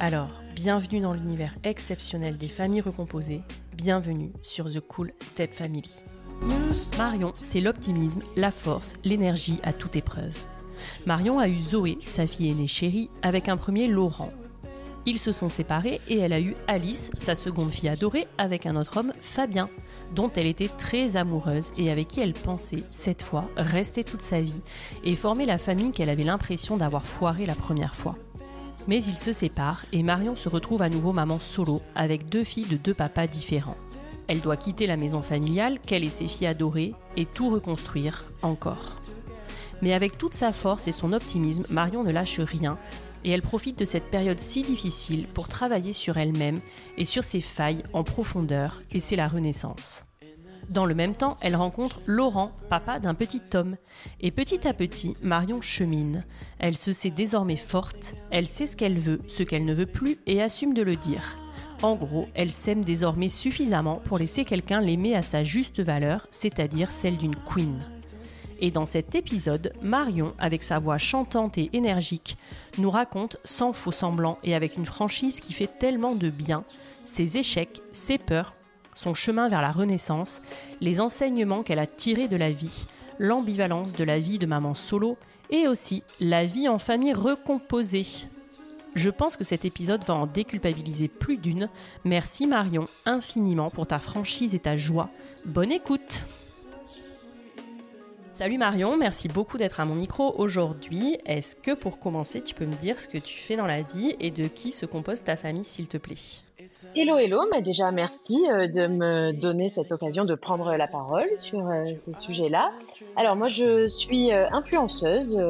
Alors, bienvenue dans l'univers exceptionnel des familles recomposées, bienvenue sur The Cool Step Family. Marion, c'est l'optimisme, la force, l'énergie à toute épreuve. Marion a eu Zoé, sa fille aînée chérie, avec un premier Laurent. Ils se sont séparés et elle a eu Alice, sa seconde fille adorée, avec un autre homme, Fabien, dont elle était très amoureuse et avec qui elle pensait, cette fois, rester toute sa vie et former la famille qu'elle avait l'impression d'avoir foiré la première fois. Mais ils se séparent et Marion se retrouve à nouveau maman solo avec deux filles de deux papas différents. Elle doit quitter la maison familiale qu'elle et ses filles adorées et tout reconstruire encore. Mais avec toute sa force et son optimisme, Marion ne lâche rien et elle profite de cette période si difficile pour travailler sur elle-même et sur ses failles en profondeur et c'est la renaissance. Dans le même temps, elle rencontre Laurent, papa d'un petit Tom. Et petit à petit, Marion chemine. Elle se sait désormais forte, elle sait ce qu'elle veut, ce qu'elle ne veut plus et assume de le dire. En gros, elle s'aime désormais suffisamment pour laisser quelqu'un l'aimer à sa juste valeur, c'est-à-dire celle d'une queen. Et dans cet épisode, Marion, avec sa voix chantante et énergique, nous raconte sans faux semblant et avec une franchise qui fait tellement de bien ses échecs, ses peurs, son chemin vers la renaissance, les enseignements qu'elle a tirés de la vie, l'ambivalence de la vie de maman solo et aussi la vie en famille recomposée. Je pense que cet épisode va en déculpabiliser plus d'une. Merci Marion infiniment pour ta franchise et ta joie. Bonne écoute Salut Marion, merci beaucoup d'être à mon micro aujourd'hui. Est-ce que pour commencer, tu peux me dire ce que tu fais dans la vie et de qui se compose ta famille s'il te plaît? Hello, hello, mais déjà merci euh, de me donner cette occasion de prendre la parole sur euh, ces sujets-là. Alors moi je suis euh, influenceuse,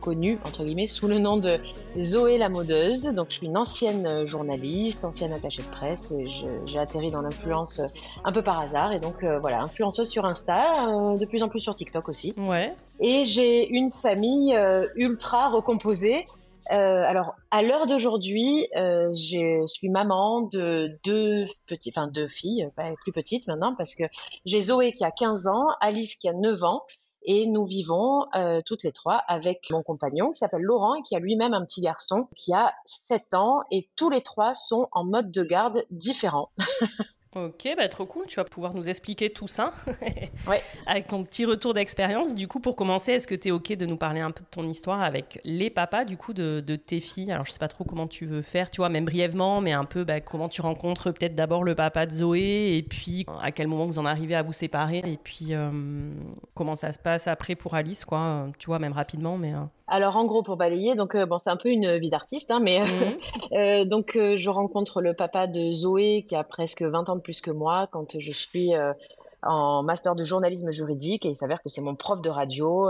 connue entre guillemets sous le nom de Zoé la modeuse. Donc je suis une ancienne journaliste, ancienne attachée de presse et j'ai atterri dans l'influence un peu par hasard. Et donc voilà, influenceuse sur Insta, de plus en plus sur TikTok aussi. Ouais. Et j'ai une famille ultra recomposée. Euh, alors, à l'heure d'aujourd'hui, euh, je suis maman de deux petits, enfin deux filles, pas plus petites maintenant, parce que j'ai Zoé qui a 15 ans, Alice qui a 9 ans, et nous vivons euh, toutes les trois avec mon compagnon qui s'appelle Laurent et qui a lui-même un petit garçon qui a 7 ans, et tous les trois sont en mode de garde différent. Ok, bah trop cool. Tu vas pouvoir nous expliquer tout ça. ouais. Avec ton petit retour d'expérience. Du coup, pour commencer, est-ce que tu es ok de nous parler un peu de ton histoire avec les papas, du coup, de, de tes filles? Alors, je sais pas trop comment tu veux faire, tu vois, même brièvement, mais un peu bah, comment tu rencontres peut-être d'abord le papa de Zoé, et puis à quel moment vous en arrivez à vous séparer, et puis euh, comment ça se passe après pour Alice, quoi. Tu vois, même rapidement, mais. Euh, alors en gros pour balayer, donc euh, bon c'est un peu une vie d'artiste, hein, mais mhm. euh, donc euh, je rencontre le papa de Zoé qui a presque 20 ans de plus que moi quand je suis en master de journalisme juridique et il s'avère que c'est mon prof de radio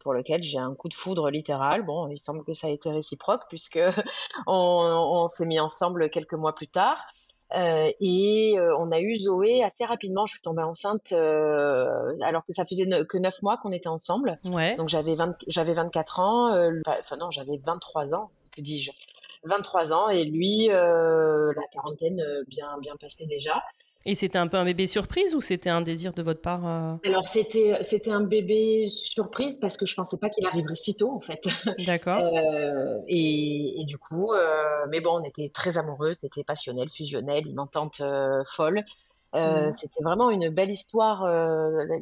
pour lequel j'ai un coup de foudre littéral. Bon, il semble que ça a été réciproque puisque on s'est mis ensemble quelques mois plus tard. Euh, et euh, on a eu Zoé assez rapidement. Je suis tombée enceinte euh, alors que ça faisait que 9 mois qu'on était ensemble. Ouais. Donc j'avais j'avais 24 ans. enfin non, j'avais 23 ans. Que dis-je 23 ans et lui la quarantaine bien bien passée déjà. Et c'était un peu un bébé surprise ou c'était un désir de votre part euh Alors c'était c'était un bébé surprise parce que je pensais pas qu'il arriverait si tôt en fait. D'accord. Euh, et, et, du coup, euh, mais bon, on était très amoureux, c'était passionnel, fusionnel, une entente folle. Mmh. C'était vraiment une belle histoire,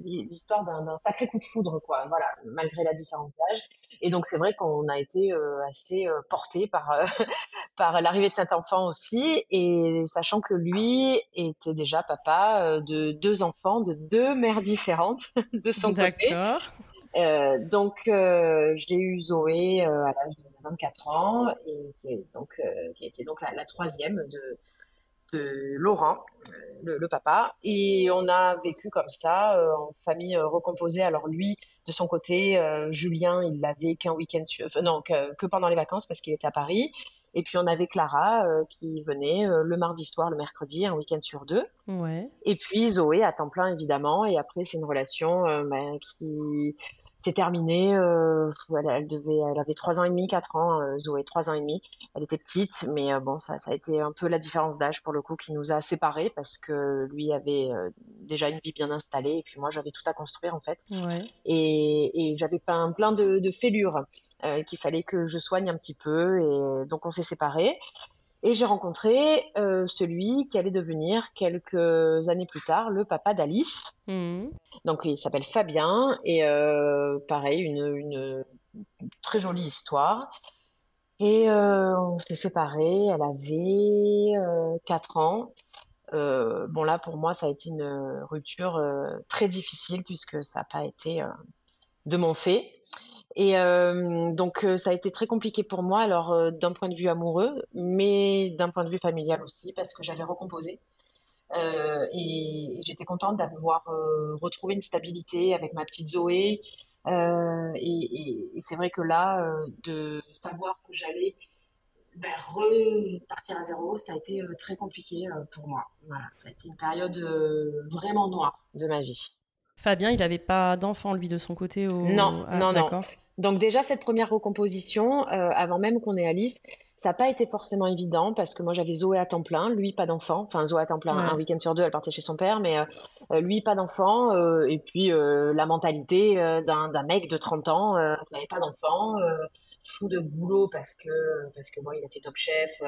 l'histoire d'un sacré coup de foudre, quoi. Voilà, malgré la différence d'âge. Et donc c'est vrai qu'on a été euh, assez euh, porté par par l'arrivée de cet enfant aussi, et sachant que lui était déjà papa de deux enfants de deux mères différentes de son côté. Euh, donc j'ai eu Zoé à l'âge de 24 ans et qui, donc, qui été donc la, la troisième de de Laurent, euh, le, papa, et on a vécu comme ça euh, en famille euh, recomposée. Alors lui, de son côté, Julien, il l'avait qu'un week-end, non, que, pendant les vacances parce qu'il était à Paris. Et puis on avait Clara qui venait le mardi soir, le mercredi, un week-end sur deux. Ouais. Et puis Zoé à temps plein évidemment. Et après c'est une relation bah, qui c'est terminé. Euh, elle, devait, elle avait trois ans et demi, quatre ans. Euh, Zoé, trois ans et demi. Elle était petite, mais euh, bon, ça, ça a été un peu la différence d'âge pour le coup qui nous a séparés parce que lui avait euh, déjà une vie bien installée et puis moi j'avais tout à construire en fait. Ouais. Et, et j'avais plein, plein de, de fêlures qu'il fallait que je soigne un petit peu et donc on s'est séparés. Et j'ai rencontré euh, celui qui allait devenir quelques années plus tard le papa d'Alice. Mmh. Donc il s'appelle Fabien et euh, pareil une, une, très jolie histoire. Et euh, on s'est séparés. Elle avait 4 ans. bon là pour moi ça a été une rupture très difficile puisque ça n'a pas été de mon fait. Et euh, donc euh, ça a été très compliqué pour moi, alors euh, d'un point de vue amoureux, mais d'un point de vue familial aussi, parce que j'avais recomposé. et j'étais contente d'avoir retrouvé une stabilité avec ma petite Zoé. et, c'est vrai que là, de savoir que j'allais ben, repartir à zéro, ça a été très compliqué pour moi. Voilà, ça a été une période vraiment noire de ma vie. Fabien, il n'avait pas d'enfant, lui, de son côté au... Non, ah, non, non. Donc déjà, cette première recomposition, euh, avant même qu'on ait Alice, ça n'a pas été forcément évident parce que moi, j'avais Zoé à temps plein, lui, pas d'enfant. Enfin, Zoé à temps plein, un week-end sur deux, elle partait chez son père, mais euh, euh, lui, pas d'enfant. et puis, la mentalité d'un mec de 30 ans qui n'avait pas d'enfant fou de boulot parce que parce que moi il a fait Top Chef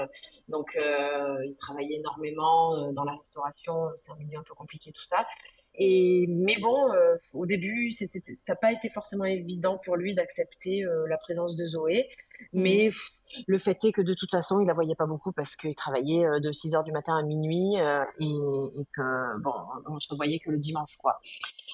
donc il travaillait énormément dans la restauration c'est un milieu un peu compliqué tout ça et, mais bon, euh, au début, ça n'a pas été forcément évident pour lui d'accepter euh, la présence de Zoé. Mm. Mais le fait est que de toute façon, il la voyait pas beaucoup parce qu'il travaillait euh, de 6 heures du matin à minuit et, et, que, bon, on se voyait que le dimanche, quoi.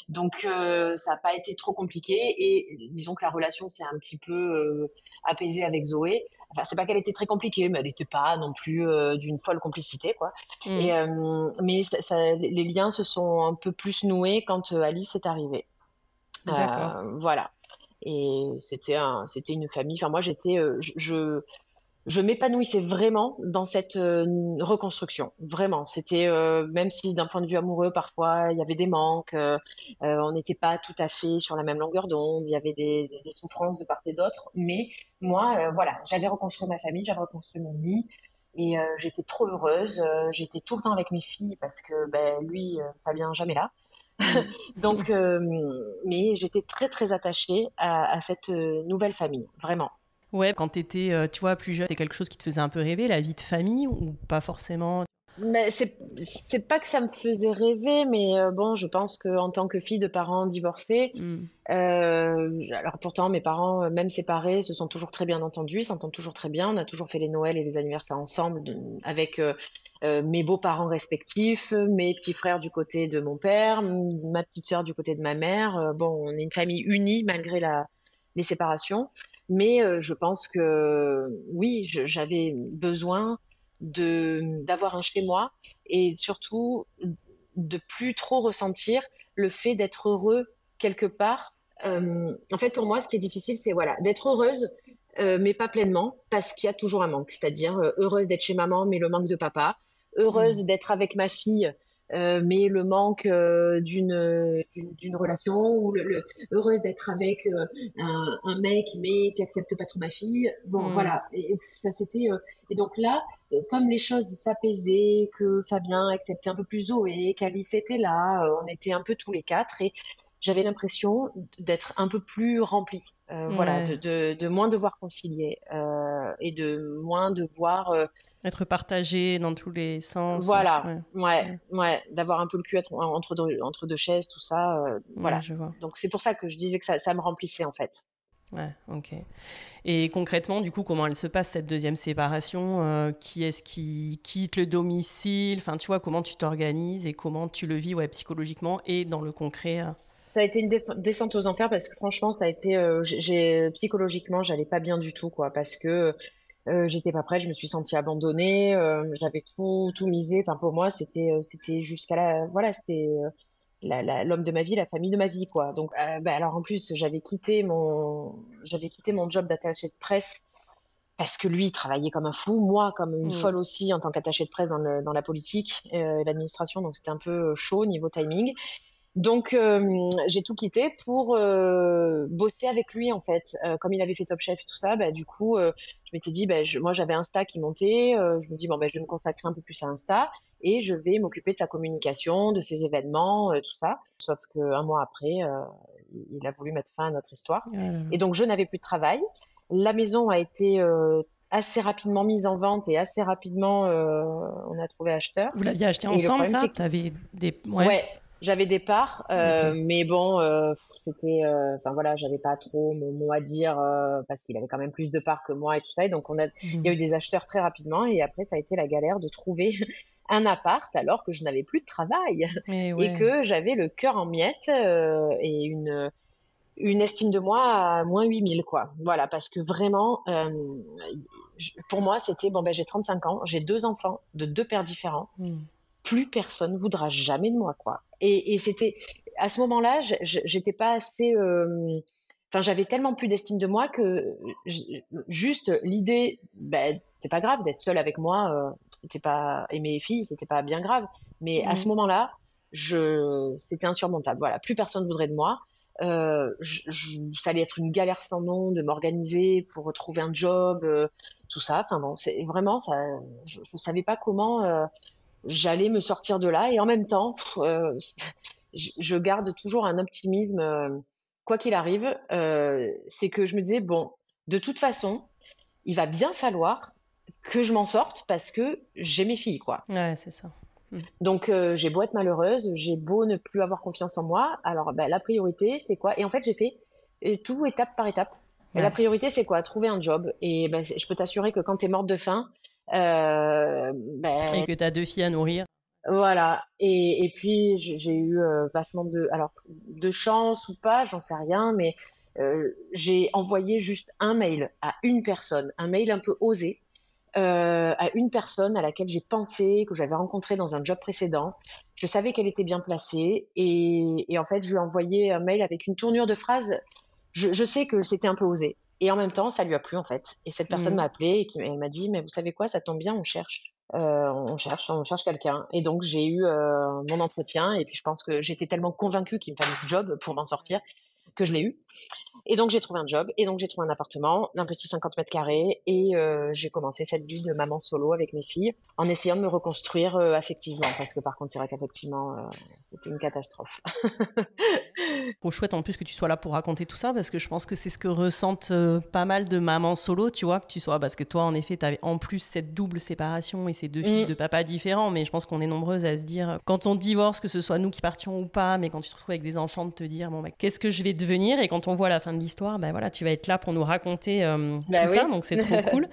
Donc, ça n'a pas été trop compliqué et disons que la relation s'est un petit peu apaisée avec Zoé. Enfin, c'est pas qu'elle était très compliquée, mais elle n'était pas non plus d'une folle complicité, quoi. Mm. Et, mais ça, les liens se sont un peu plus plus noué quand euh, Alice est arrivée. Euh, voilà. Et c'était un, c'était une famille. Enfin, moi, j'étais, euh, je, je, m'épanouissais vraiment dans cette reconstruction. Vraiment. C'était, même si d'un point de vue amoureux, parfois, il y avait des manques, on n'était pas tout à fait sur la même longueur d'onde, il y avait des, souffrances de part et d'autre. Mais moi, voilà, j'avais reconstruit ma famille, j'avais reconstruit mon nid. Et euh, j'étais trop heureuse. Euh, j'étais tout le temps avec mes filles parce que ben, lui, euh, Fabien, jamais là. Donc, mais j'étais très très attachée à, cette nouvelle famille, vraiment. Ouais, quand tu étais, tu vois, plus jeune, c'était quelque chose qui te faisait un peu rêver, la vie de famille, ou pas forcément? Mais c'est pas que ça me faisait rêver, mais euh, bon, je pense qu'en tant que fille de parents divorcés, mm. euh, alors pourtant mes parents, euh, même séparés, se sont toujours très bien entendus, s'entendent toujours très bien. On a toujours fait les Noëls et les anniversaires ensemble avec mes beaux-parents respectifs, mes petits frères du côté de mon père, ma petite sœur du côté de ma mère. bon, on est une famille unie malgré la, les séparations, mais je pense que oui, j'avais besoin de d'avoir un chez moi et surtout de plus trop ressentir le fait d'être heureux quelque part. Euh, en fait, pour moi, ce qui est difficile, c'est voilà d'être heureuse, euh, mais pas pleinement, parce qu'il y a toujours un manque. C'est-à-dire euh, heureuse d'être chez maman, mais le manque de papa. Heureuse mmh. d'être avec ma fille, euh, mais le manque euh, d'une d'une relation ou le, heureuse d'être avec euh, un, un, mec mais qui accepte pas trop ma fille bon mm. voilà et, ça c'était et donc là comme les choses s'apaisaient que Fabien acceptait un peu plus Zoé qu'Alice était là on était un peu tous les quatre et j'avais l'impression d'être un peu plus remplie, euh, voilà, de, de, de, moins devoir concilier euh, et de moins devoir euh, être partagé dans tous les sens. Voilà, ouais, ouais, d'avoir un peu le cul entre deux, entre deux chaises, tout ça, voilà. Je vois. Donc c'est pour ça que je disais que ça, ça me remplissait en fait. Ouais, ok. Et concrètement, du coup, comment elle se passe cette deuxième séparation Qui est-ce qui quitte le domicile? Enfin, tu vois, comment tu t'organises et comment tu le vis ouais, psychologiquement et dans le concret ça a été une descente aux enfers parce que franchement, ça a été, euh, j'ai psychologiquement, j'allais pas bien du tout, quoi, parce que euh, j'étais pas prête, je me suis sentie abandonnée, euh, j'avais tout, tout misé. Enfin, pour moi, c'était, c'était jusqu'à la, voilà, c'était l'homme de ma vie, la famille de ma vie, quoi. Donc, bah, alors en plus, j'avais quitté mon, j'avais quitté mon job d'attaché de presse parce que lui il travaillait comme un fou, moi comme une mm. folle aussi en tant qu'attaché de presse dans, dans la politique et l'administration, donc c'était un peu chaud niveau timing. Donc euh, j'ai tout quitté pour euh, bosser avec lui en fait. Euh, comme il avait fait Top Chef et tout ça, bah, du coup je m'étais dit, bah, moi j'avais Insta qui montait, je me dis bon bah, je vais me consacrer un peu plus à Insta et je vais m'occuper de sa communication, de ses événements, tout ça. Sauf qu'un mois après, il a voulu mettre fin à notre histoire. Oh et donc je n'avais plus de travail. La maison a été assez rapidement mise en vente et assez rapidement on a trouvé acheteur. Vous l'aviez acheté ensemble ça Avais des ouais. J'avais des parts, euh, mais bon, euh, c'était, euh, enfin voilà, j'avais pas trop mon mot à dire parce qu'il avait quand même plus de parts que moi et tout ça. Et donc on a, il y a eu mmh. des acheteurs très rapidement et après ça a été la galère de trouver un appart alors que je n'avais plus de travail et, que j'avais le cœur en miettes et une une estime de moi à moins 8000 quoi. Voilà, parce que vraiment, pour moi c'était bon ben j'ai 35 ans, j'ai deux enfants de deux pères différents. Mmh plus personne voudra jamais de moi, quoi. Et, c'était à ce moment-là, j'étais pas assez. Euh, enfin, j'avais tellement plus d'estime de moi que juste l'idée, ben, c'est pas grave d'être seule avec moi. Euh, c'était pas aimer les filles, c'était pas bien grave. Mais à ce mmh. moment-là, je, c'était insurmontable. Voilà, plus personne voudrait de moi. Euh, ça allait être une galère sans nom de m'organiser pour retrouver un job, tout ça. Enfin bon, c'est vraiment ça. Je, ne savais pas comment j'allais me sortir de là. Et en même temps, euh, je garde toujours un optimisme, euh, quoi qu'il arrive. Euh, c'est que je me disais, bon, de toute façon, il va bien falloir que je m'en sorte parce que j'ai mes filles, quoi. Ouais, c'est ça. Hmm. Donc j'ai beau être malheureuse, j'ai beau ne plus avoir confiance en moi. Alors bah, la priorité, c'est quoi? Et en fait, j'ai fait tout étape par étape. La priorité, c'est quoi? Trouver un job. Et bah, je peux t'assurer que quand tu es morte de faim, ben, et que tu as deux filles à nourrir. Voilà. Et, et puis, j'ai eu euh, vachement de, alors, de chance ou pas, j'en sais rien, mais euh, j'ai envoyé juste un mail à une personne, un mail un peu osé, euh, à une personne à laquelle j'ai pensé, que j'avais rencontrée dans un job précédent. Je savais qu'elle était bien placée et, et, en fait, je lui ai envoyé un mail avec une tournure de phrase. Je, je sais que c'était un peu osé, et en même temps, ça lui a plu en fait. Et cette personne mmh. m'a appelé et qui, elle m'a dit, mais vous savez quoi, ça tombe bien, on cherche. Euh, on cherche, on cherche quelqu'un. Et donc j'ai eu euh, mon entretien et puis je pense que j'étais tellement convaincue qu'il me fallait ce job pour m'en sortir que je l'ai eu. Et donc j'ai trouvé un job et donc j'ai trouvé un appartement d'un petit 50 mètres carrés et euh, j'ai commencé cette vie de maman solo avec mes filles en essayant de me reconstruire affectivement parce que par contre c'est vrai qu'effectivement c'était une catastrophe. Trop chouette en plus que tu sois là pour raconter tout ça parce que je pense que c'est ce que ressentent euh, pas mal de mamans solo, tu vois, que tu sois parce que toi en effet tu avais en plus cette double séparation et ces deux filles mm. de papa différents, mais je pense qu'on est nombreuses à se dire quand on divorce que ce soit nous qui partions ou pas, mais quand tu te retrouves avec des enfants de te dire bon bah, qu'est-ce que je vais devenir et quand on voit la fin de l'histoire, ben voilà, tu vas être là pour nous raconter euh, bah tout ça, donc c'est trop cool.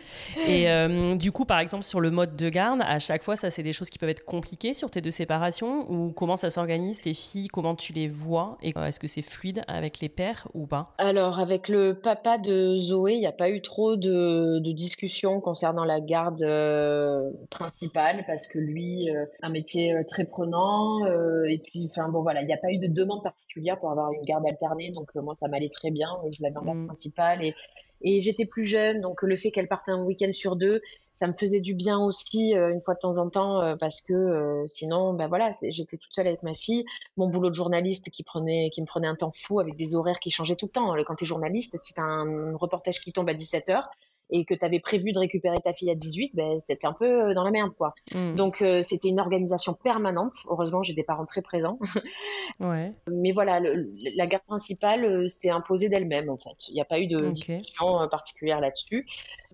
Et euh, du coup par exemple sur le mode de garde, à chaque fois ça c'est des choses qui peuvent être compliquées sur tes deux séparations ou comment ça s'organise tes filles, comment tu les vois et est-ce que c'est fluide avec les pères ou pas? Alors, avec le papa de Zoé, il n'y a pas eu trop de, de discussions concernant la garde euh, principale parce que lui, euh, un métier euh, très prenant. et puis, enfin, bon, voilà, il n'y a pas eu de demande particulière pour avoir une garde alternée. Donc, moi, ça m'allait très bien. Je l'avais en garde mm. principale et, et j'étais plus jeune. Donc, le fait qu'elle parte un week-end sur deux, ça me faisait du bien aussi euh, une fois de temps en temps euh, parce que euh, sinon ben voilà j'étais toute seule avec ma fille mon boulot de journaliste qui prenait qui me prenait un temps fou avec des horaires qui changeaient tout le temps quand tu es journaliste si tu un reportage qui tombe à 17h et que tu avais prévu de récupérer ta fille à 18, ben, c'était un peu euh, dans la merde, quoi. Hmm. Donc, euh, c'était une organisation permanente. Heureusement, j'ai des parents très présents. ouais. Mais voilà, la garde principale euh, s'est imposée d'elle-même, en fait. Il n'y a pas eu de discussion particulière là-dessus.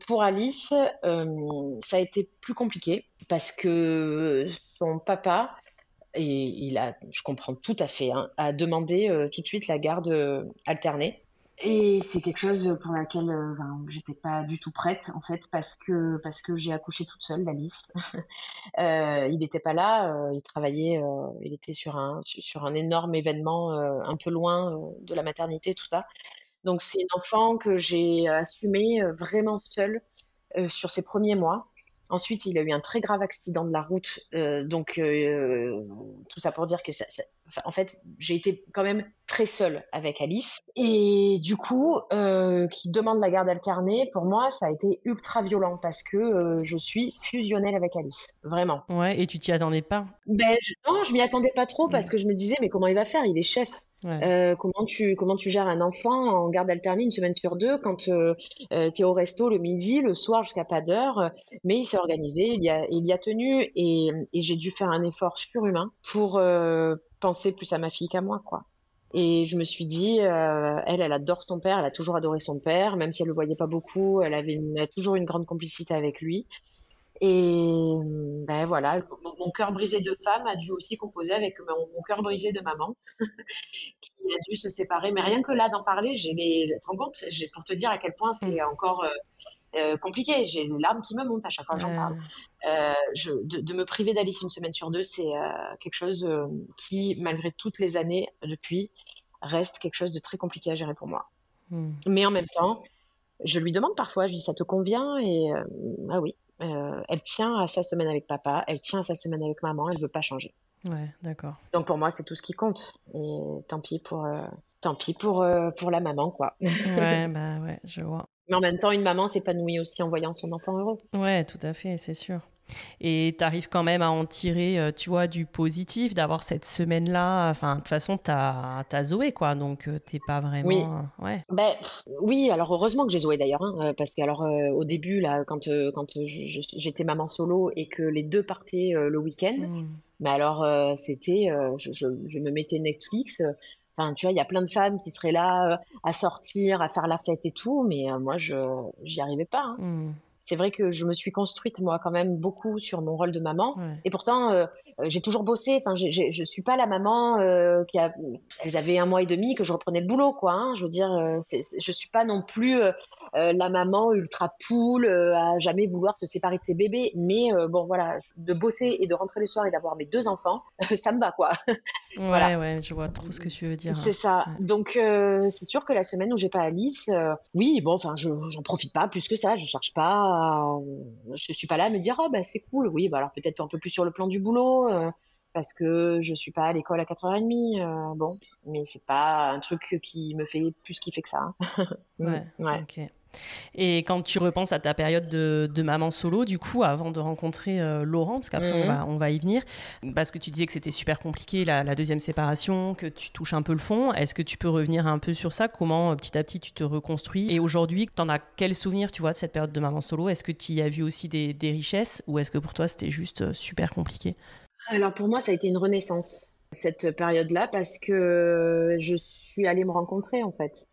Pour Alice, ça a été plus compliqué parce que son papa, et il a, je comprends tout à fait, hein, a demandé tout de suite la garde alternée. Et c'est quelque chose pour laquelle euh, j'étais pas du tout prête en fait parce que parce que j'ai accouché toute seule d'Alice. euh, il n'était pas là, euh, il travaillait, euh, il était sur un sur un énorme événement un peu loin de la maternité tout ça. Donc c'est une enfant que j'ai assumé vraiment seule sur ses premiers mois. Ensuite, il a eu un très grave accident de la route. Euh, donc, euh, tout ça pour dire que ça, en fait, j'ai été quand même très seule avec Alice. Et du coup, euh, qui demande la garde alternée, pour moi, ça a été ultra violent parce que je suis fusionnelle avec Alice. Vraiment. Ouais, et tu t'y attendais pas? Ben, Non, je m'y attendais pas trop parce que je me disais, mais comment il va faire? Il est chef. Euh, comment tu comment tu gères un enfant en garde alternée une semaine sur deux quand euh, euh tu es au resto le midi, le soir jusqu'à pas d'heure, mais il s'est organisé, il y a il y a tenu et, et j'ai dû faire un effort surhumain pour penser plus à ma fille qu'à moi quoi. Et je me suis dit, elle, elle adore son père, elle a toujours adoré son père, même si elle le voyait pas beaucoup, elle avait une, toujours une grande complicité avec lui. Et ben voilà, mon, cœur brisé de femme a dû aussi composer avec mon, cœur brisé de maman, qui a dû se séparer. Mais rien que là d'en parler, j'ai les, te rends compte, pour te dire à quel point c'est mm. encore euh, euh, compliqué. J'ai les larmes qui me montent à chaque fois que j'en parle. Euh, je, de, me priver d'Alice une semaine sur deux, c'est quelque chose qui, malgré toutes les années depuis, reste quelque chose de très compliqué à gérer pour moi. Mm. Mais en même temps, je lui demande parfois, je lui dis ça te convient? Et ah oui, euh, elle tient à sa semaine avec papa, elle tient à sa semaine avec maman, elle veut pas changer. Ouais, d'accord. Donc pour moi, c'est tout ce qui compte. Et tant pis pour, euh, tant pis pour, euh, pour la maman, quoi. ouais, bah ouais, je vois. Mais en même temps, une maman s'épanouit aussi en voyant son enfant heureux. Ouais, tout à fait, c'est sûr. Et tu arrives quand même à en tirer, euh, tu vois, du positif, d'avoir cette semaine-là. Enfin, de toute façon, tu as, Zoé, quoi. Donc, euh, t'es pas vraiment. Oui. Euh, ouais. Ben, oui, alors heureusement que j'ai Zoé d'ailleurs. Hein, parce que, alors, au début, là, quand, quand j'étais maman solo et que les deux partaient le week-end, hmm. mais alors, c'était. Je, je, me mettais Netflix. Enfin, tu vois, il y a plein de femmes qui seraient là à sortir, à faire la fête et tout, mais moi, je j'y arrivais pas. Hein. Hmm c'est vrai que je me suis construite moi quand même beaucoup sur mon rôle de maman. Et pourtant euh, euh, j'ai toujours bossé. Enfin je suis pas la maman euh, qui a elles avaient un mois et demi que je reprenais le boulot quoi hein. je veux dire je suis pas non plus la maman ultra poule à jamais vouloir se séparer de ses bébés. Mais bon voilà de bosser et de rentrer le soir et d'avoir mes deux enfants ça me va quoi. Ouais ouais je vois trop ce que tu veux dire. C'est ça. Donc c'est sûr que la semaine où j'ai pas Alice oui bon enfin je j'en profite pas plus que ça. Je cherche pas je suis pas là à me dire oh bah c'est cool. Oui, bah alors peut-être un peu plus sur le plan du boulot euh, parce que je suis pas à l'école à 4h30. Euh, bon, mais c'est pas un truc qui me fait plus kiffer que ça. Hein. ouais. ouais. Ok. Et quand tu repenses à ta période de, maman solo, du coup, avant de rencontrer euh, Laurent, parce qu'après on, mhm. va, on va y venir, parce que tu disais que c'était super compliqué la, deuxième séparation, que tu touches un peu le fond, est-ce que tu peux revenir un peu sur ça? Comment euh, petit à petit tu te reconstruis? Et aujourd'hui, tu en as quel souvenir, tu vois, de cette période de maman solo? Est-ce que tu y as vu aussi des, des richesses ou est-ce que pour toi c'était juste euh, super compliqué? Alors pour moi, ça a été une renaissance. cette période-là parce que je suis allée me rencontrer en fait.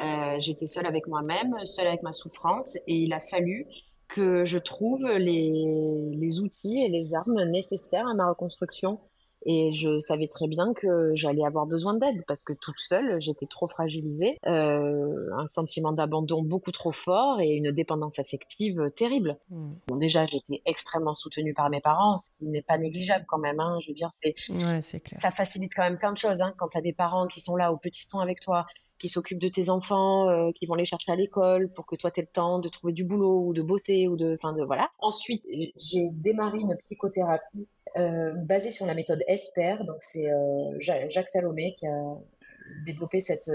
Euh, j'étais seule avec moi-même, seule avec ma souffrance et il a fallu que je trouve les, les outils et les armes nécessaires à ma reconstruction et je savais très bien que j'allais avoir besoin d'aide parce que toute seule, j'étais trop fragilisée, euh, un sentiment d'abandon beaucoup trop fort et une dépendance affective terrible. Hmm. Bon, déjà, j'étais extrêmement soutenue par mes parents, ce qui n'est pas négligeable quand même. Hein. Je veux dire, c'est, ouais, ça facilite quand même plein de choses hein, quand tu as des parents qui sont là au petit ton avec toi, qui s'occupent de tes enfants, euh, qui vont les chercher à l'école pour que toi tu aies le temps de trouver du boulot ou de bosser ou de, enfin de voilà. Ensuite, j'ai démarré une psychothérapie euh, basée sur la méthode ESPER. Donc c'est euh, Jacques Salomé qui a développé cette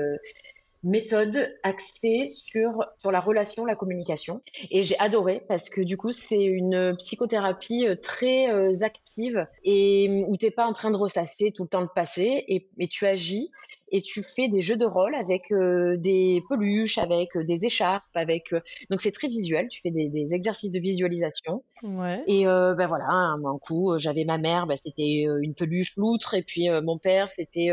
méthode axée sur, sur la relation, la communication. Et j'ai adoré parce que du coup, c'est une psychothérapie très active et où t'es pas en train de ressasser tout le temps le passé et, et tu agis et tu fais des jeux de rôle avec euh, des peluches, avec euh, des écharpes, avec euh, donc c'est très visuel. Tu fais des, des exercices de visualisation. Ouais. Et ben voilà, un, un coup j'avais ma mère, ben, c'était une peluche loutre, et puis mon père c'était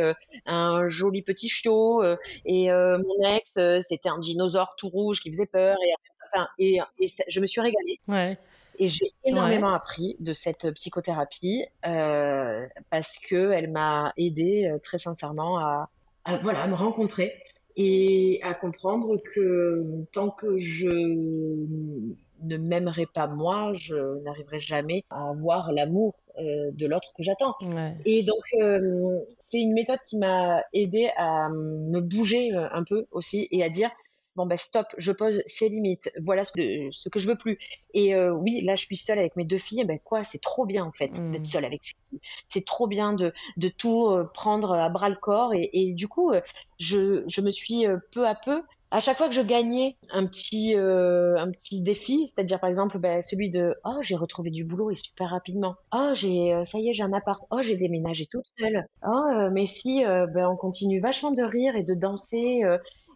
un joli petit chiot, et mon ex c'était un dinosaure tout rouge qui faisait peur. Et enfin et, et je me suis régalée. Ouais. Et j'ai énormément appris de cette psychothérapie euh, parce que elle m'a aidé très sincèrement à, à, voilà, me rencontrer et à comprendre que tant que je ne m'aimerai pas moi, je n'arriverai jamais à avoir l'amour euh, de l'autre que j'attends. Et donc, euh, c'est une méthode qui m'a aidé à me bouger euh, un peu aussi et à dire bon ben stop, je pose ces limites, voilà ce que, ce que je veux plus. Et euh, oui, là je suis seule avec mes deux filles, ben quoi, c'est trop bien en fait mm. d'être seule avec ces filles. C'est trop bien de, de tout euh, prendre à bras le corps et, et du coup, euh, je, je me suis peu à peu à chaque fois que je gagnais un petit un petit défi, c'est-à-dire par exemple ben, celui de oh j'ai retrouvé du boulot et super rapidement, oh j'ai ça y est j'ai un appart, oh j'ai déménagé toute seule, oh mes filles ben on continue vachement de rire et de danser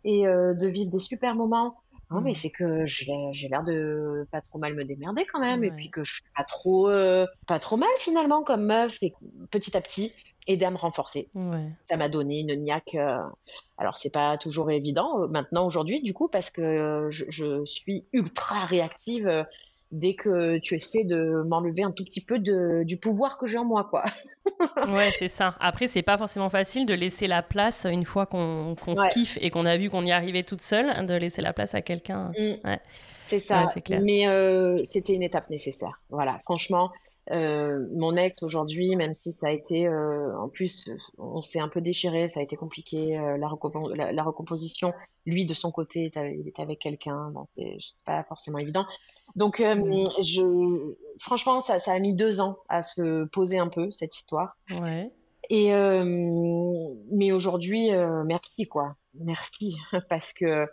et euh, de vivre des super moments. Non, mais mm. c'est que j'ai l'air de pas trop mal me démerder quand même, et puis que je suis pas trop, euh, pas trop mal finalement comme meuf, et petit à petit, aider à me renforcer. Ça m'a donné une niaque. Euh... Alors c'est pas toujours évident euh, maintenant aujourd'hui du coup parce que je, je suis ultra réactive dès que tu essaies de m'enlever un tout petit peu de, du pouvoir que j'ai en moi, quoi. ouais, c'est ça. Après, c'est pas forcément facile de laisser la place une fois qu'on se kiffe et qu'on a vu qu'on y arrivait toute seule, de laisser la place à quelqu'un. Mm. Ouais. C'est ça. clair. Mais euh, c'était une étape nécessaire. Voilà, franchement. Euh, mon ex aujourd'hui, même si ça a été, euh, en plus, on s'est un peu déchiré, ça a été compliqué, euh, la, la, recomposition. Lui, de son côté, il était avec quelqu'un, bon, c'est pas forcément évident. Donc, mm. je, franchement, ça, ça a mis deux ans à se poser un peu cette histoire. Ouais. Et mais aujourd'hui, merci quoi, merci parce que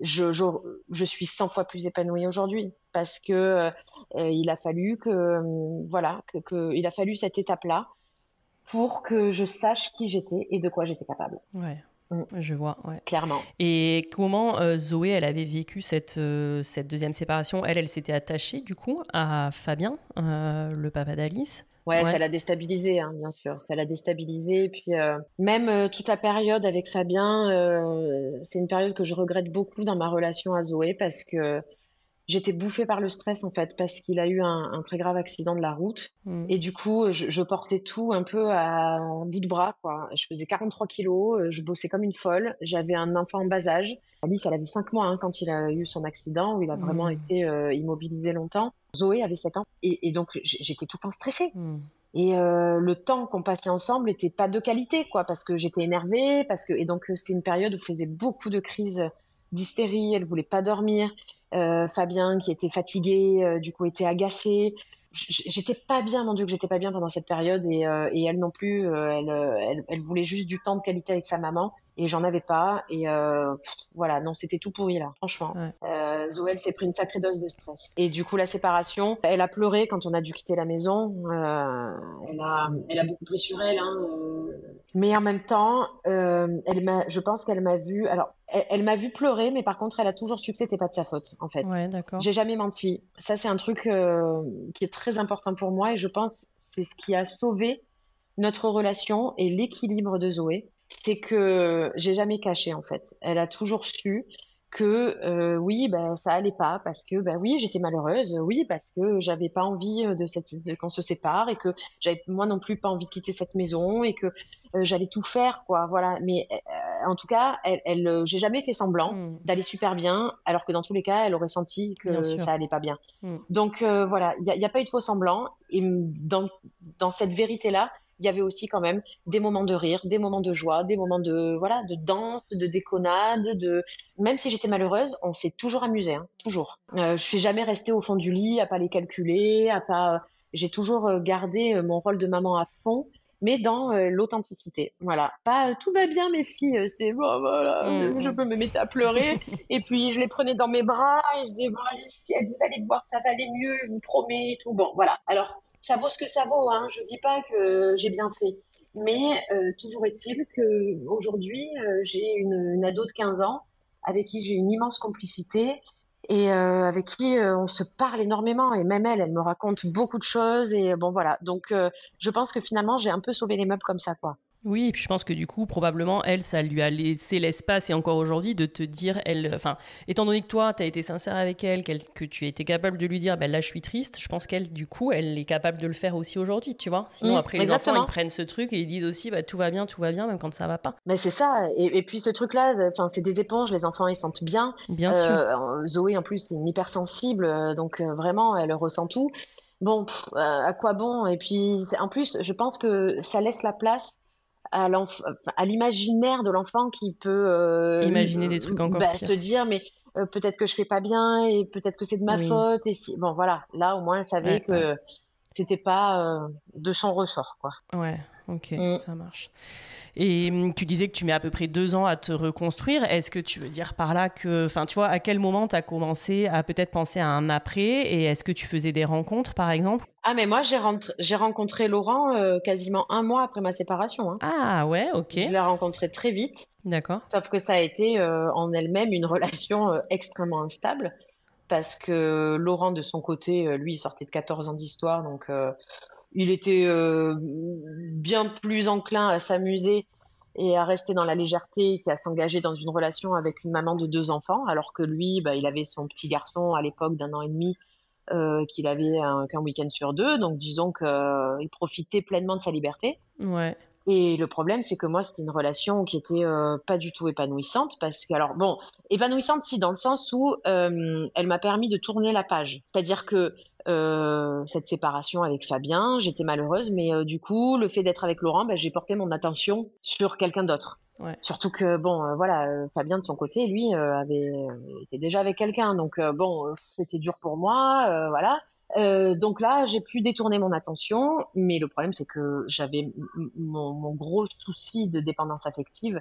je, je, je, suis 100 fois plus épanouie aujourd'hui parce que il a fallu que voilà que, que il a fallu cette étape là pour que je sache qui j'étais et de quoi j'étais capable. Ouais. Mm. Je vois, ouais. Clairement. Et comment euh, Zoé, elle avait vécu cette, euh, cette deuxième séparation? Elle, elle s'était attachée du coup à Fabien, euh, le papa d'Alice? Ouais, ça l'a déstabilisé, hein, bien sûr. Ça l'a déstabilisé. Et puis, même toute la période avec Fabien, c'est une période que je regrette beaucoup dans ma relation à Zoé parce que j'étais bouffée par le stress en fait parce qu'il a eu un, un, très grave accident de la route mm. et du coup je, je, portais tout un peu à bout de bras quoi. Je faisais 43 kilos, euh, je bossais comme une folle, j'avais un enfant en bas âge. Alice elle avait 5 mois hein, quand il a eu son accident où il a vraiment mm. été euh, immobilisé longtemps. Zoé avait 7 ans et, et donc j'étais tout le temps stressée. Mm. Et euh, le temps qu'on passait ensemble n'était pas de qualité, quoi, parce que j'étais énervée, parce que et donc c'est une période où je faisais beaucoup de crises d'hystérie, elle voulait pas dormir. Euh, Fabien qui était fatigué, euh, du coup était agacé. J'étais pas bien, mon Dieu que j'étais pas bien pendant cette période et, euh, et elle non plus. Elle, elle, elle, voulait juste du temps de qualité avec sa maman et j'en avais pas et voilà non c'était tout pourri là franchement. Ouais. Zoé s'est pris une sacrée dose de stress et du coup la séparation, elle a pleuré quand on a dû quitter la maison. elle a elle a beaucoup pris sur elle. Hein, mais en même temps, elle je pense qu'elle m'a vu. Alors elle, m'a vu pleurer, mais par contre, elle a toujours su que c'était pas de sa faute, en fait. Ouais, d'accord. J'ai jamais menti. Ça, c'est un truc euh, qui est très important pour moi et je pense c'est ce qui a sauvé notre relation et l'équilibre de Zoé, c'est que j'ai jamais caché en fait. Elle a toujours su que euh, oui, ben ça allait pas parce que ben oui, j'étais malheureuse, oui parce que j'avais pas envie de, cette, qu'on se sépare et que j'avais moi non plus pas envie de quitter cette maison et que j'allais tout faire quoi, voilà. Mais euh, en tout cas, elle, elle j'ai jamais fait semblant mm. d'aller super bien, alors que dans tous les cas, elle aurait senti que ça allait pas bien. Mm. Donc voilà, il n'y a, a, pas eu de faux semblant et dans dans cette vérité là, il y avait aussi quand même des moments de rire, des moments de joie, des moments de voilà, de danse, de déconnade, de même si j'étais malheureuse, on s'est toujours amusé, hein, toujours. Euh, je suis jamais restée au fond du lit à pas les calculer, à pas. J'ai toujours euh, gardé euh, mon rôle de maman à fond mais dans euh, l'authenticité. Voilà, pas tout va bien mes filles, c'est bon, voilà, mmh. je peux me mettre à pleurer. et puis je les prenais dans mes bras et je disais bon les filles, vous allez voir, ça va aller mieux, je vous promets, tout bon. Voilà. Alors ça vaut ce que ça vaut. Hein. Je dis pas que j'ai bien fait. Mais euh, toujours est-il qu'aujourd'hui, euh, j'ai une, une, ado de 15 ans avec qui j'ai une immense complicité et euh, avec qui euh, on se parle énormément. Et même elle, elle me raconte beaucoup de choses. Et bon, voilà. Donc, euh, je pense que finalement, j'ai un peu sauvé les meubles comme ça, quoi. Oui, et puis je pense que du coup, probablement, elle, ça lui a laissé l'espace, et encore aujourd'hui, de te dire, elle, enfin, étant donné que toi, tu as été sincère avec elle, que tu as été capable de lui dire, ben là, je suis triste, je pense qu'elle, du coup, elle est capable de le faire aussi aujourd'hui, tu vois. Sinon, mmh, après, les enfants, ils prennent ce truc et ils disent aussi, bah, tout va bien, tout va bien, même quand ça va pas. Mais c'est ça, et, puis ce truc-là, enfin, c'est des éponges, les enfants, ils sentent bien. Bien sûr. Euh, Zoé, en plus, c'est une hypersensible, euh, donc euh, vraiment, elle ressent tout. Bon, à quoi bon? Et puis, en plus, je pense que ça laisse la place à l'imaginaire de l'enfant qui peut euh, imaginer des trucs encore bah, te dire mais euh, peut-être que je fais pas bien et peut-être que c'est de ma faute et si bon voilà. Là au moins elle savait que c'était pas euh, de son ressort quoi. Ouais ok mm. ça marche et hum, tu disais que tu mets à peu près deux ans à te reconstruire. Est-ce que tu veux dire par là que, enfin, tu vois, à quel moment tu as commencé à peut-être penser à un après Et est-ce que tu faisais des rencontres, par exemple? Ah, mais moi, j'ai, rencontré Laurent euh, quasiment un mois après ma séparation. Hein. Ah, ouais, ok. Je l'ai rencontré très vite. D'accord. Sauf que ça a été euh, en elle-même une relation euh, extrêmement instable parce que Laurent, de son côté, lui, il sortait de 14 ans d'histoire, donc il était euh, bien plus enclin à s'amuser et à rester dans la légèreté qu'à s'engager dans une relation avec une maman de deux enfants, alors que lui, bah, il avait son petit garçon à l'époque d'un an et demi euh, qu'il avait qu'un week-end sur deux, donc disons qu'il euh, profitait pleinement de sa liberté. Ouais. Et le problème, c'est que moi, c'était une relation qui était pas du tout épanouissante, parce que, alors, bon, épanouissante, si, dans le sens où elle m'a permis de tourner la page. C'est-à-dire que euh, cette séparation avec Fabien. J'étais malheureuse, mais euh, du coup, le fait d'être avec Laurent, bah, j'ai porté mon attention sur quelqu'un d'autre. Ouais. Surtout que bon, euh, voilà, Fabien de son côté, lui, avait était déjà avec quelqu'un, donc bon, c'était dur pour moi, voilà. donc là, j'ai pu détourner mon attention, mais le problème, c'est que j'avais mon, mon, gros souci de dépendance affective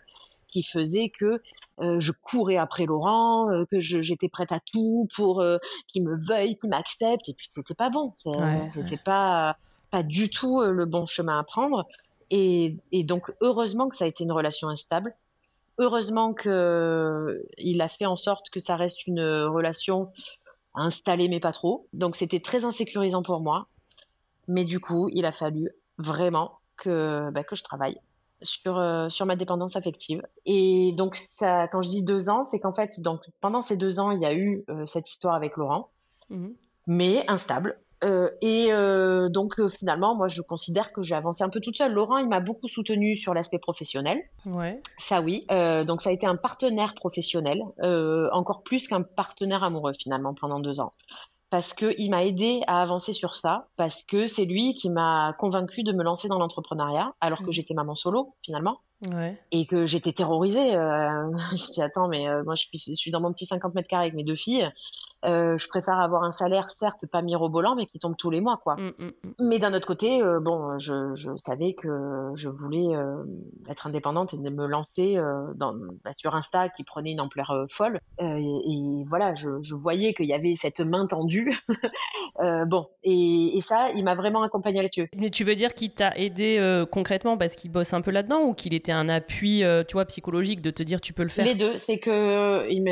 qui faisait que euh, je courais après Laurent, euh, que j'étais prête à tout pour euh, qu'il me veuille, qu'il m'accepte. Et puis c'était pas bon, c'était pas pas du tout le bon chemin à prendre. Et, et, donc heureusement que ça a été une relation instable. Heureusement que il a fait en sorte que ça reste une relation installée mais pas trop. Donc c'était très insécurisant pour moi. Mais du coup, il a fallu vraiment que, bah, que je travaille sur, euh, sur ma dépendance affective. Et donc, ça, quand je dis deux ans, c'est qu'en fait, donc, pendant ces deux ans, il y a eu euh, cette histoire avec Laurent, mhm. mais instable. Euh, et donc, finalement, moi, je considère que j'ai avancé un peu toute seule. Laurent, il m'a beaucoup soutenue sur l'aspect professionnel. Ouais. Ça, oui. donc, ça a été un partenaire professionnel, encore plus qu'un partenaire amoureux, finalement, pendant deux ans parce qu'il m'a aidé à avancer sur ça, parce que c'est lui qui m'a convaincu de me lancer dans l'entrepreneuriat, alors que mmh. j'étais maman solo finalement. Et que j'étais terrorisée. Euh, je dis, attends, mais euh, moi je suis, je suis dans mon petit 50 mètres carrés avec mes deux filles. Euh, je préfère avoir un salaire, certes pas mirobolant, mais qui tombe tous les mois, quoi. Mm, mm, mm. Mais d'un autre côté, euh, bon, je, je, savais que je voulais euh, être indépendante et me lancer dans, bah, sur Insta qui prenait une ampleur folle. Et, voilà, je, je voyais qu'il y avait cette main tendue. bon, et, et, ça, il m'a vraiment accompagné là-dessus. Mais tu veux dire qu'il t'a aidé concrètement parce qu'il bosse un peu là-dedans ou qu'il était un appui, tu vois, psychologique de te dire tu peux le faire? Les deux, c'est que il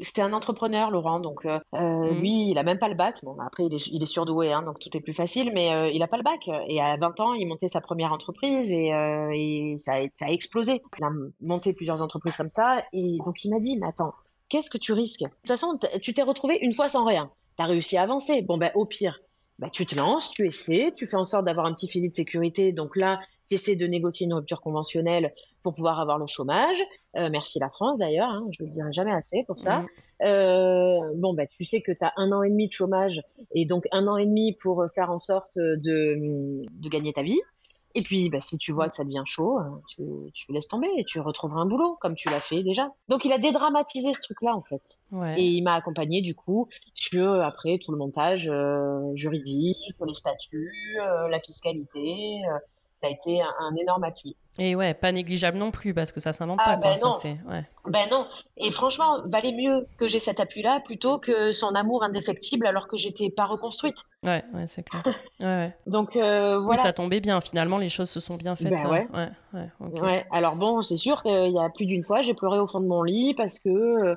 c'était un entrepreneur, Laurent. Donc, euh, Mhm. lui, il a même pas le bac. Bon, après, il est, il est surdoué, hein, donc tout est plus facile, mais euh, il a pas le bac. Et à 20 ans, il montait sa première entreprise et, euh, et ça, a, ça a explosé. Il a monté plusieurs entreprises comme ça. Et donc, il m'a dit, mais attends, qu'est-ce que tu risques? De toute façon, tu t'es retrouvé une fois sans rien. Tu as réussi à avancer. Bon, ben, au pire, bah, tu te lances, tu essaies, tu fais en sorte d'avoir un petit filet de sécurité. Donc là, tu essaies de négocier une rupture conventionnelle pour pouvoir avoir le chômage. Euh, merci la France d'ailleurs, hein, je le dirai jamais assez pour ça. Mhm. Euh, bon, bah, tu sais que tu as un an et demi de chômage et donc un an et demi pour faire en sorte de, de gagner ta vie. Et puis, bah, si tu vois que ça devient chaud, euh, tu, tu laisses tomber et tu retrouveras un boulot comme tu l'as fait déjà. Donc, il a dédramatisé ce truc-là en fait. Ouais. Et il m'a accompagné du coup sur après tout le montage euh, juridique, les statuts, euh, la fiscalité. Euh, ça a été un, un énorme appui. Et ouais, pas négligeable non plus, parce que ça s'invente Ah, pas. quoi. ben non. ouais. Ben non. Et franchement, valait mieux que j'ai cet appui-là plutôt que son amour indéfectible alors que j'étais pas reconstruite. Ouais, ouais, c'est clair. Ouais, ouais. Donc euh, Oui, voilà. ça tombait bien. Finalement, les choses se sont bien faites. Ben euh, ouais. ouais, ouais, ok. Ouais. Alors bon, c'est sûr qu'il y a plus d'une fois, j'ai pleuré au fond de mon lit parce que euh,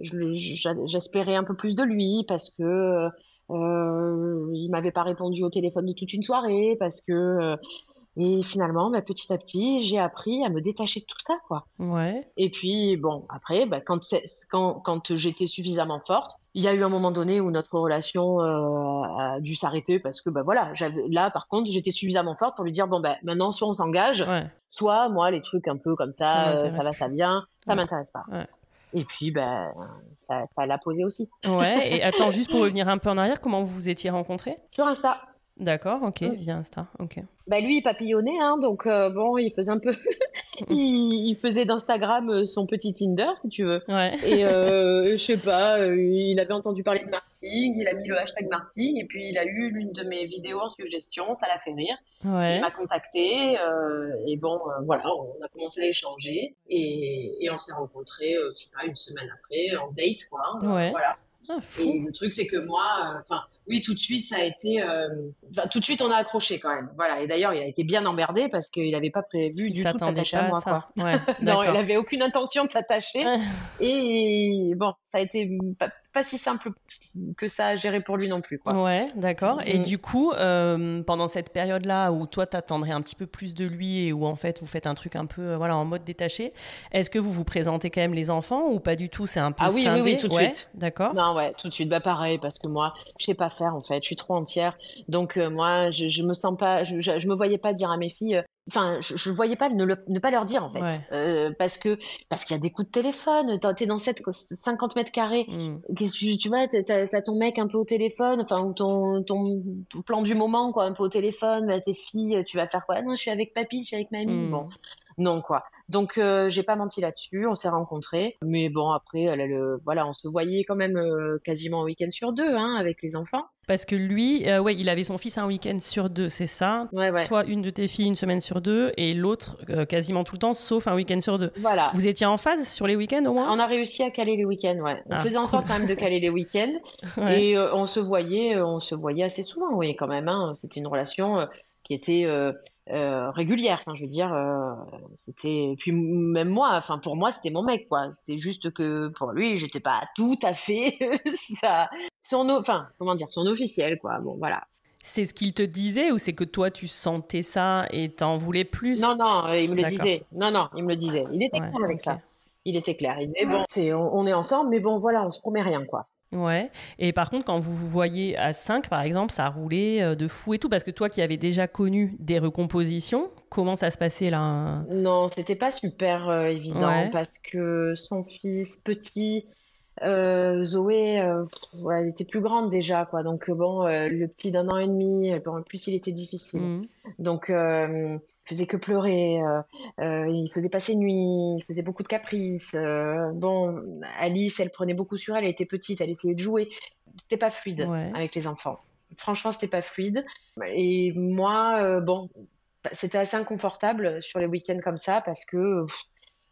j'espérais un peu plus de lui, parce que euh, il m'avait pas répondu au téléphone de toute une soirée, parce que euh, et finalement, bah, petit à petit, j'ai appris à me détacher de tout ça, quoi. Ouais. Et puis bon, après, bah, quand c'est- quand quand j'étais suffisamment forte, il y a eu un moment donné où notre relation euh, a dû s'arrêter parce que bah voilà, là par contre, j'étais suffisamment forte pour lui dire bon bah maintenant soit on s'engage, Ouais. soit moi les trucs un peu comme Ça ça, euh, ça va, ça vient, ça Ouais. m'intéresse pas. Ouais. Et puis ben ça ça l'a posé aussi Ouais. Et attends, juste pour revenir un peu en arrière, comment vous vous étiez rencontrés? Sur Insta. D'accord, ok, Mm. via Insta. Ok. Bah lui il papillonnait hein, donc euh, bon, il faisait un peu il, il faisait d'Instagram euh, son petit Tinder si tu veux. Ouais. Et euh, je sais pas, euh, il avait entendu parler de marketing, il a mis le hashtag marketing et puis il a eu l'une de mes vidéos en suggestion, ça l'a fait rire. Il Ouais. m'a contacté et bon, voilà, on a commencé à échanger et, et on s'est rencontrés, je sais pas, une semaine après, en date quoi. Ouais. Voilà. Ah, Et le truc, c'est que moi, euh, enfin, oui, tout de suite, ça a été, euh, tout de suite, on a accroché quand même. Voilà. Et d'ailleurs, il a été bien emmerdé parce qu'il n'avait pas prévu Il du tout de s'attacher à moi, ça. quoi. Ouais, Non, il d'accord. avait aucune intention de s'attacher. Et bon, ça a été pas, si simple que ça à gérer pour lui non plus, quoi. Ouais, d'accord. Et Mm. du coup, euh, pendant cette période-là où toi t'attendrais un petit peu plus de lui et où en fait vous faites un truc un peu euh, voilà en mode détaché, est-ce que vous vous présentez quand même les enfants ou pas du tout? C'est un peu Ah oui, oui, scindé? oui, tout de Ouais, suite. D'accord. Non, ouais, tout de suite. Bah, pareil, parce que moi, je sais pas faire, en fait. Je suis trop entière. Donc, euh, moi, je, je me sens pas, je, je, je me voyais pas dire à mes filles, enfin, je, je voyais pas ne, le- ne pas leur dire, en fait. Ouais. Euh, parce que, parce qu'il y a des coups de téléphone. T'es dans cette 50 mètres carrés. Mm. Qu'est-ce que tu, tu vois, t'as, t'as ton mec un peu au téléphone, enfin, ou ton, ton, ton plan du moment, quoi, un peu au téléphone, bah, tes filles, tu vas faire quoi? Ah Non, je suis avec papy, je suis avec mamie. Mm. Bon. Non, quoi. Donc, euh, j'ai pas menti là-dessus, on s'est rencontrés. Mais bon, après, elle, elle, euh, voilà, on se voyait quand même euh, quasiment un week-end sur deux, hein, avec les enfants. Parce que lui, euh, ouais, il avait son fils un week-end sur deux, c'est ça? Ouais, ouais. Toi, une de tes filles une semaine sur deux et l'autre quasiment tout le temps, sauf un week-end sur deux. Voilà. Vous étiez en phase sur les week-ends au moins? On a réussi à caler les week-ends, ouais. On Ah, faisait en sorte quand même de caler les week-ends. Ouais. Et on se voyait, on se voyait assez souvent, oui, quand même. Hein. C'était une relation qui était euh, euh, régulière. Enfin, je veux dire, euh, c'était. Puis même moi, enfin pour moi, c'était mon mec, quoi. C'était juste que pour lui, j'étais pas tout à fait ça, son, o- enfin, comment dire, son officiel, quoi. Bon, voilà. C'est ce qu'il te disait ou c'est que toi tu sentais ça et t'en voulais plus? Non, non, euh, il me le disait. Non, non, il me le disait. Il était Ouais, clair avec ça. Il était clair. Il disait bon, c'est, on, on est ensemble, mais bon, voilà, on se promet rien, quoi. Ouais. Et par contre, quand vous vous voyez à 5, par exemple, ça roulait euh, de fou et tout. Parce que toi qui avais déjà connu des recompositions, comment ça se passait là Non, c'était pas super euh, évident Ouais. parce que son fils petit, euh, Zoé, euh, elle était plus grande déjà, quoi. Donc euh, bon, euh, le petit d'un an et demi, bon, en plus il était difficile. Mhm. Donc il faisait que pleurer, il faisait passer nuit, il faisait beaucoup de caprices. bon, Alice, elle prenait beaucoup sur elle, elle était petite, elle essayait de jouer. C'était pas fluide Ouais. avec les enfants. Franchement, c'était pas fluide. Et moi, bon, bah, c'était assez inconfortable sur les week-ends comme ça parce que pff,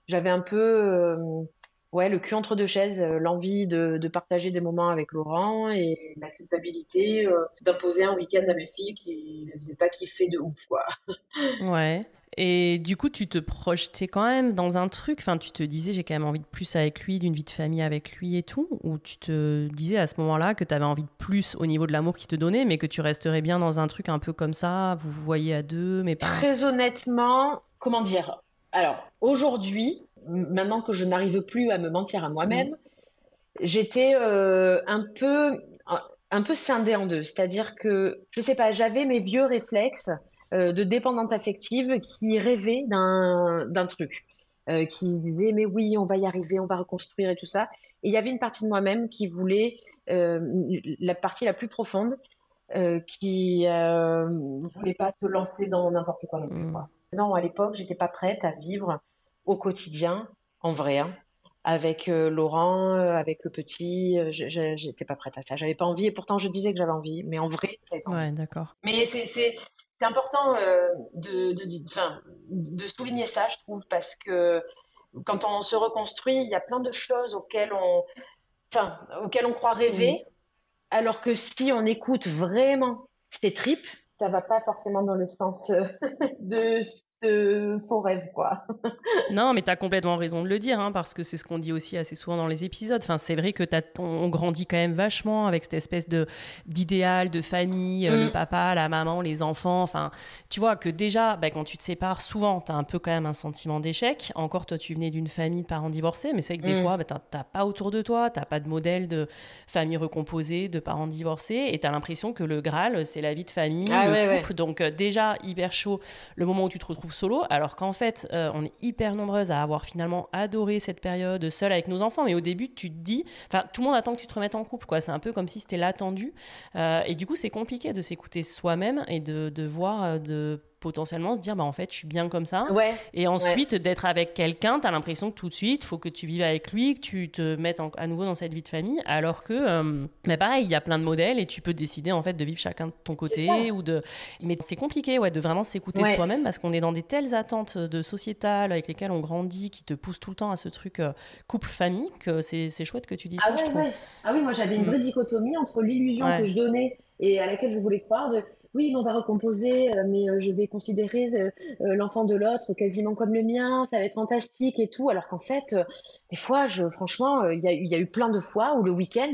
j'avais un peu ouais, le cul entre deux chaises, euh, l'envie de, de partager des moments avec Laurent et la culpabilité euh, d'imposer un week-end à mes filles qui ne faisaient pas kiffer de ouf, quoi. Ouais. Et du coup, tu te projetais quand même dans un truc? Enfin, tu te disais, j'ai quand même envie de plus avec lui, d'une vie de famille avec lui et tout? Ou tu te disais à ce moment-là que tu avais envie de plus au niveau de l'amour qu'il te donnait, mais que tu resterais bien dans un truc un peu comme ça. Vous vous voyez à deux, mais pas. Très honnêtement, comment dire? Alors, aujourd'hui, maintenant que je n'arrive plus à me mentir à moi-même, mm. j'étais euh, un peu un peu scindée en deux. C'est-à-dire que, je sais pas, j'avais mes vieux réflexes euh, de dépendante affective qui rêvait d'un truc, euh, qui disait mais oui, on va y arriver, on va reconstruire et tout ça. Et il y avait une partie de moi-même qui voulait, la partie la plus profonde, qui ne voulait pas se lancer dans n'importe quoi non plus. Mm. Non, à l'époque, j'étais pas prête à vivre au quotidien, en vrai, hein, avec Laurent, avec le petit. j'étais pas prête à ça. J'avais pas envie, et pourtant je disais que j'avais envie, mais en vrai, Ouais, d'accord. Mais c'est c'est important euh, de, de, souligner ça, je trouve, parce que quand on se reconstruit, il y a plein de choses auxquelles on, enfin, auxquelles on croit rêver, alors que si on écoute vraiment ses tripes, ça va pas forcément dans le sens euh, de faux rêve, quoi. non, mais tu as complètement raison de le dire, hein, parce que c'est ce qu'on dit aussi assez souvent dans les épisodes. Enfin, c'est vrai que as, on, grandit quand même vachement avec cette espèce de d'idéal de famille, euh, le mm. papa, la maman, les enfants. Enfin, tu vois que déjà, bah, quand tu te sépares, souvent, tu as un peu quand même un sentiment d'échec. Encore, toi, tu venais d'une famille de parents divorcés, mais c'est vrai que des mm. fois, bah, tu n'as pas autour de toi, tu pas de modèle de famille recomposée, de parents divorcés, et tu as l'impression que le Graal, c'est la vie de famille, ah le couple. Donc, euh, déjà, hyper chaud, le moment où tu te retrouves solo, alors qu'en fait, euh, on est hyper nombreuses à avoir finalement adoré cette période seule avec nos enfants. Mais au début, tu te dis, enfin, tout le monde attend que tu te remettes en couple, quoi. C'est un peu comme si c'était l'attendu. Euh, et du coup, c'est compliqué de s'écouter soi-même et de, de voir, euh, de potentiellement se dire bah en fait je suis bien comme ça. Ouais, et ensuite d'être avec quelqu'un tu as l'impression que tout de suite il faut que tu vives avec lui que tu te mettes à nouveau dans cette vie de famille. Alors que euh, mais pareil il y a plein de modèles et tu peux décider en fait de vivre chacun de ton côté ou de mais c'est compliqué ouais de vraiment s'écouter soi-même parce qu'on est dans des telles attentes de sociétales avec lesquelles on grandit qui te poussent tout le temps à ce truc euh, couple famille que c'est chouette que tu dis ah ça je trouve. ah oui moi j'avais une mm. vraie dichotomie entre l'illusion que je donnais et à laquelle je voulais croire de oui, mais on va recomposer, euh, mais euh, je vais considérer euh, l'enfant de l'autre quasiment comme le mien, ça va être fantastique et tout, alors qu'en fait, des fois, je, franchement, il y, a, y, a eu plein de fois où le week-end,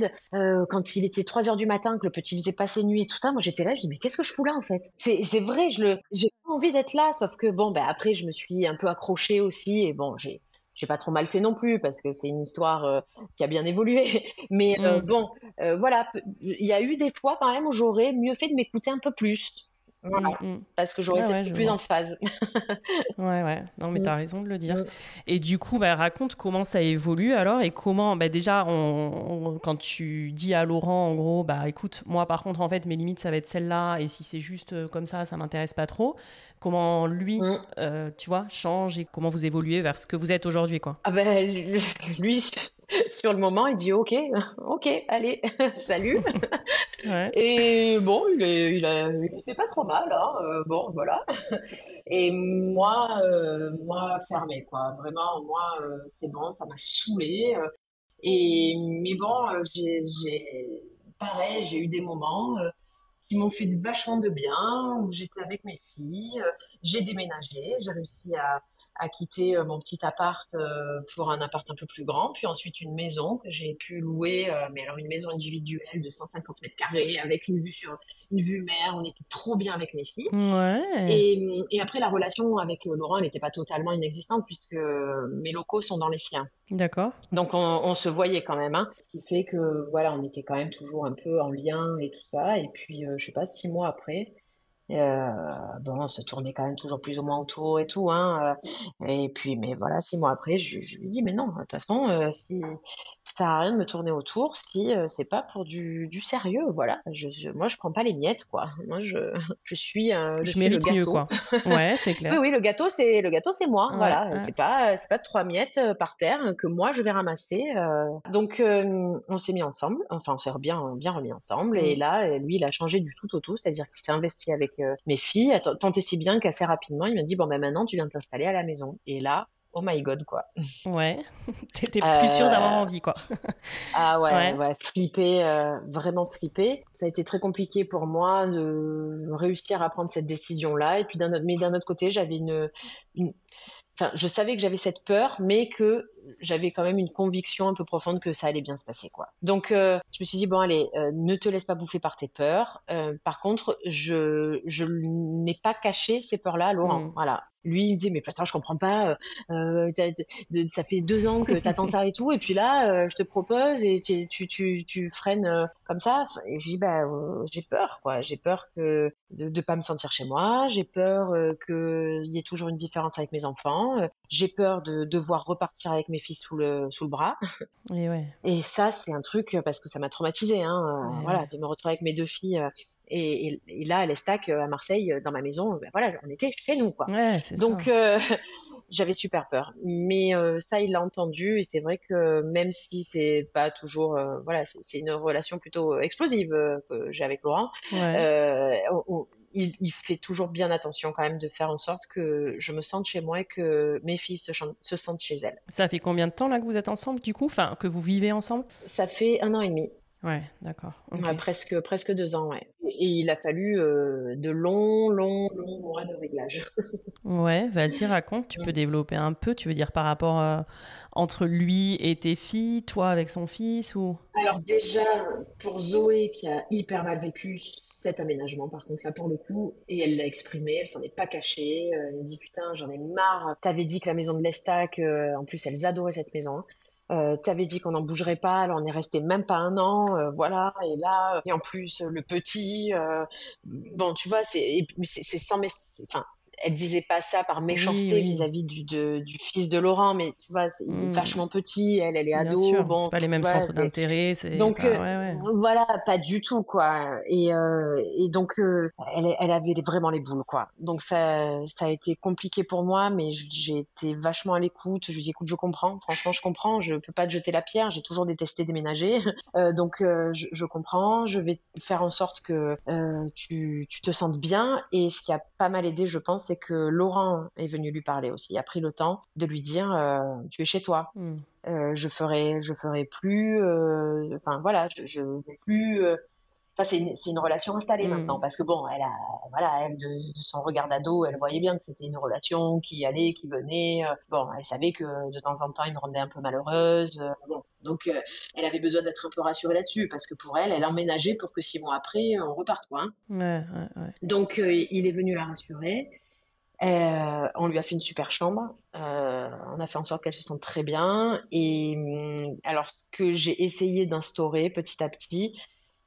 quand il était 3 heures du matin, que le petit faisait passer nuit et tout ça, moi j'étais là, je dis mais qu'est-ce que je fous là en fait? C'est vrai, j'ai pas envie d'être là, sauf que bon, ben après je me suis un peu accrochée aussi et bon, j'ai j'ai pas trop mal fait non plus parce que c'est une histoire euh, qui a bien évolué. Mais euh, mm. bon, euh, voilà, il y a eu des fois quand même où j'aurais mieux fait de m'écouter un peu plus. Voilà. Mm, mm. Parce que j'aurais été plus en phase. ouais, ouais. Non, mais tu as raison de le dire. Et du coup, bah, raconte comment ça évolue alors et comment, bah, déjà, on, quand tu dis à Laurent, en gros, bah écoute, moi par contre, en fait, mes limites, ça va être celle-là et si c'est juste comme ça, ça m'intéresse pas trop comment lui, mm. euh, tu vois, change et comment vous évoluez vers ce que vous êtes aujourd'hui, quoi. Ah ben, lui, sur le moment, il dit OK, OK, allez, salut. Et bon, il, est, il, était pas trop mal, hein, euh, bon, voilà. Et moi, euh, moi, fermé, quoi. Vraiment, moi, c'est bon, ça m'a saoulé. Et mais bon, j'ai, pareil, j'ai eu des moments qui m'ont fait vachement de bien, où j'étais avec mes filles, euh, j'ai déménagé, j'ai réussi à, à quitter euh, mon petit appart euh, pour un appart un peu plus grand, puis ensuite une maison que j'ai pu louer, euh, mais alors une maison individuelle de 150 mètres carrés avec une vue sur une vue mer. On était trop bien avec mes filles. Ouais. Et, et après la relation avec Laurent, elle n'était pas totalement inexistante puisque mes locaux sont dans les siens. D'accord. Donc on, on, se voyait quand même, hein, ce qui fait que voilà, on était quand même toujours un peu en lien et tout ça. Et puis je sais pas, six mois après. Euh, bon, on se tournait quand même toujours plus ou moins autour et tout. Hein, euh, et puis, mais voilà, six mois après, je, je lui dis, mais non, de toute façon, euh, si, ça à rien de me tourner autour si euh, c'est pas pour du, du sérieux. Voilà, je, moi je prends pas les miettes quoi. Moi je, je suis, euh, je, suis le gâteau. Mieux, quoi. Ouais, c'est clair. oui, oui, le gâteau c'est le gâteau c'est moi. voilà, c'est pas c'est pas trois miettes par terre que moi je vais ramasser. Donc on s'est mis ensemble. Enfin on s'est bien bien remis ensemble. Et là lui il a changé du tout au tout, c'est-à-dire qu'il s'est investi avec mes filles. Tant et si bien qu'assez rapidement il m'a dit bon ben maintenant tu viens t'installer à la maison. Et là oh my god, quoi. Ouais, t'étais plus sûre d'avoir envie, quoi. ah ouais, ouais, flipper, vraiment flipper. Ça a été très compliqué pour moi de réussir à prendre cette décision-là. Et puis d'un autre, mais d'un autre côté, j'avais une, une Enfin, je savais que j'avais cette peur, mais que j'avais quand même une conviction un peu profonde que ça allait bien se passer, quoi. Donc, euh, je me suis dit bon, allez, euh, ne te laisse pas bouffer par tes peurs. Euh, par contre, je je n'ai pas caché ces peurs-là à Laurent. Mmh. Voilà lui, il me disait, mais putain, je comprends pas, euh, euh ça fait deux ans que t'attends ça et tout, et puis là, euh, je te propose et tu, tu, tu, tu freines comme ça. Et j'ai dit, bah, j'ai peur, quoi. J'ai peur que de, de pas me sentir chez moi, j'ai peur qu'il y ait toujours une différence avec mes enfants, j'ai peur de devoir repartir avec mes filles sous le, sous le bras. Et, ouais. et ça, c'est un truc, parce que ça m'a traumatisé, hein, voilà, de me retrouver avec mes deux filles et, là, à l'Estac, euh, à Marseille, euh, dans ma maison, ben voilà, on était chez nous, quoi. Donc, euh, j'avais super peur. Mais ça, il l'a entendu, et c'est vrai que même si c'est pas toujours, voilà, c'est une relation plutôt explosive que j'ai avec Laurent. Il, fait toujours bien attention quand même de faire en sorte que je me sente chez moi et que mes filles se, se, sentent chez elles. Ça fait combien de temps là que vous êtes ensemble du coup, enfin que vous vivez ensemble? Ça fait un an et demi. Ouais, d'accord. presque, presque deux ans, ouais. Et il a fallu euh, de longs, longs, longs mois de réglage. ouais, vas-y, raconte. Tu peux développer un peu. Tu veux dire par rapport euh, entre lui et tes filles, toi avec son fils ou? Alors déjà, pour Zoé qui a hyper mal vécu cet aménagement, par contre, là, pour le coup, et elle l'a exprimé, elle s'en est pas cachée. Euh, elle me dit Putain, j'en ai marre. T'avais dit que la maison de l'Estac, en plus, elles adoraient cette maison. Hein. Euh, tu avais dit qu'on n'en bougerait pas, alors on est resté même pas un an, euh, voilà. Et là, et en plus le petit, euh, bon, tu vois, c'est sans, enfin, elle disait pas ça par méchanceté vis-à-vis du, du, fils de Laurent, mais tu vois, c'est mmh. vachement petit, elle, elle est ado. Bon, c'est pas les mêmes centres d'intérêt. Donc, euh, voilà, pas du tout, quoi. Et, euh, et donc, euh, elle, elle, avait vraiment les boules, quoi. Donc, ça, ça a été compliqué pour moi, mais j'ai été vachement à l'écoute. Je lui ai dit, écoute, je comprends, franchement, je comprends, je peux pas te jeter la pierre, j'ai toujours détesté déménager. donc, je, je, comprends, je vais faire en sorte que tu, tu te sentes bien. Et ce qui a pas mal aidé, je pense, c'est que Laurent est venu lui parler aussi, a pris le temps de lui dire euh, tu es chez toi. Hmm. Euh, je ferai, je ferai plus. Euh, enfin voilà, je, je vais plus. Enfin, c'est une, une, relation installée hmm. maintenant parce que bon, elle a, voilà, elle de, son regard d'ado, elle voyait bien que c'était une relation qui allait, qui venait. bon, elle savait que de temps en temps, il me rendait un peu malheureuse. donc, elle avait besoin d'être un peu rassurée là-dessus parce que pour elle, elle emménageait pour que six mois après, on reparte quoi. Hein. Donc, il est venu la rassurer. Euh, on lui a fait une super chambre. Euh, on a fait en sorte qu'elle se sente très bien. Et hum, alors, ce que j'ai essayé d'instaurer petit à petit,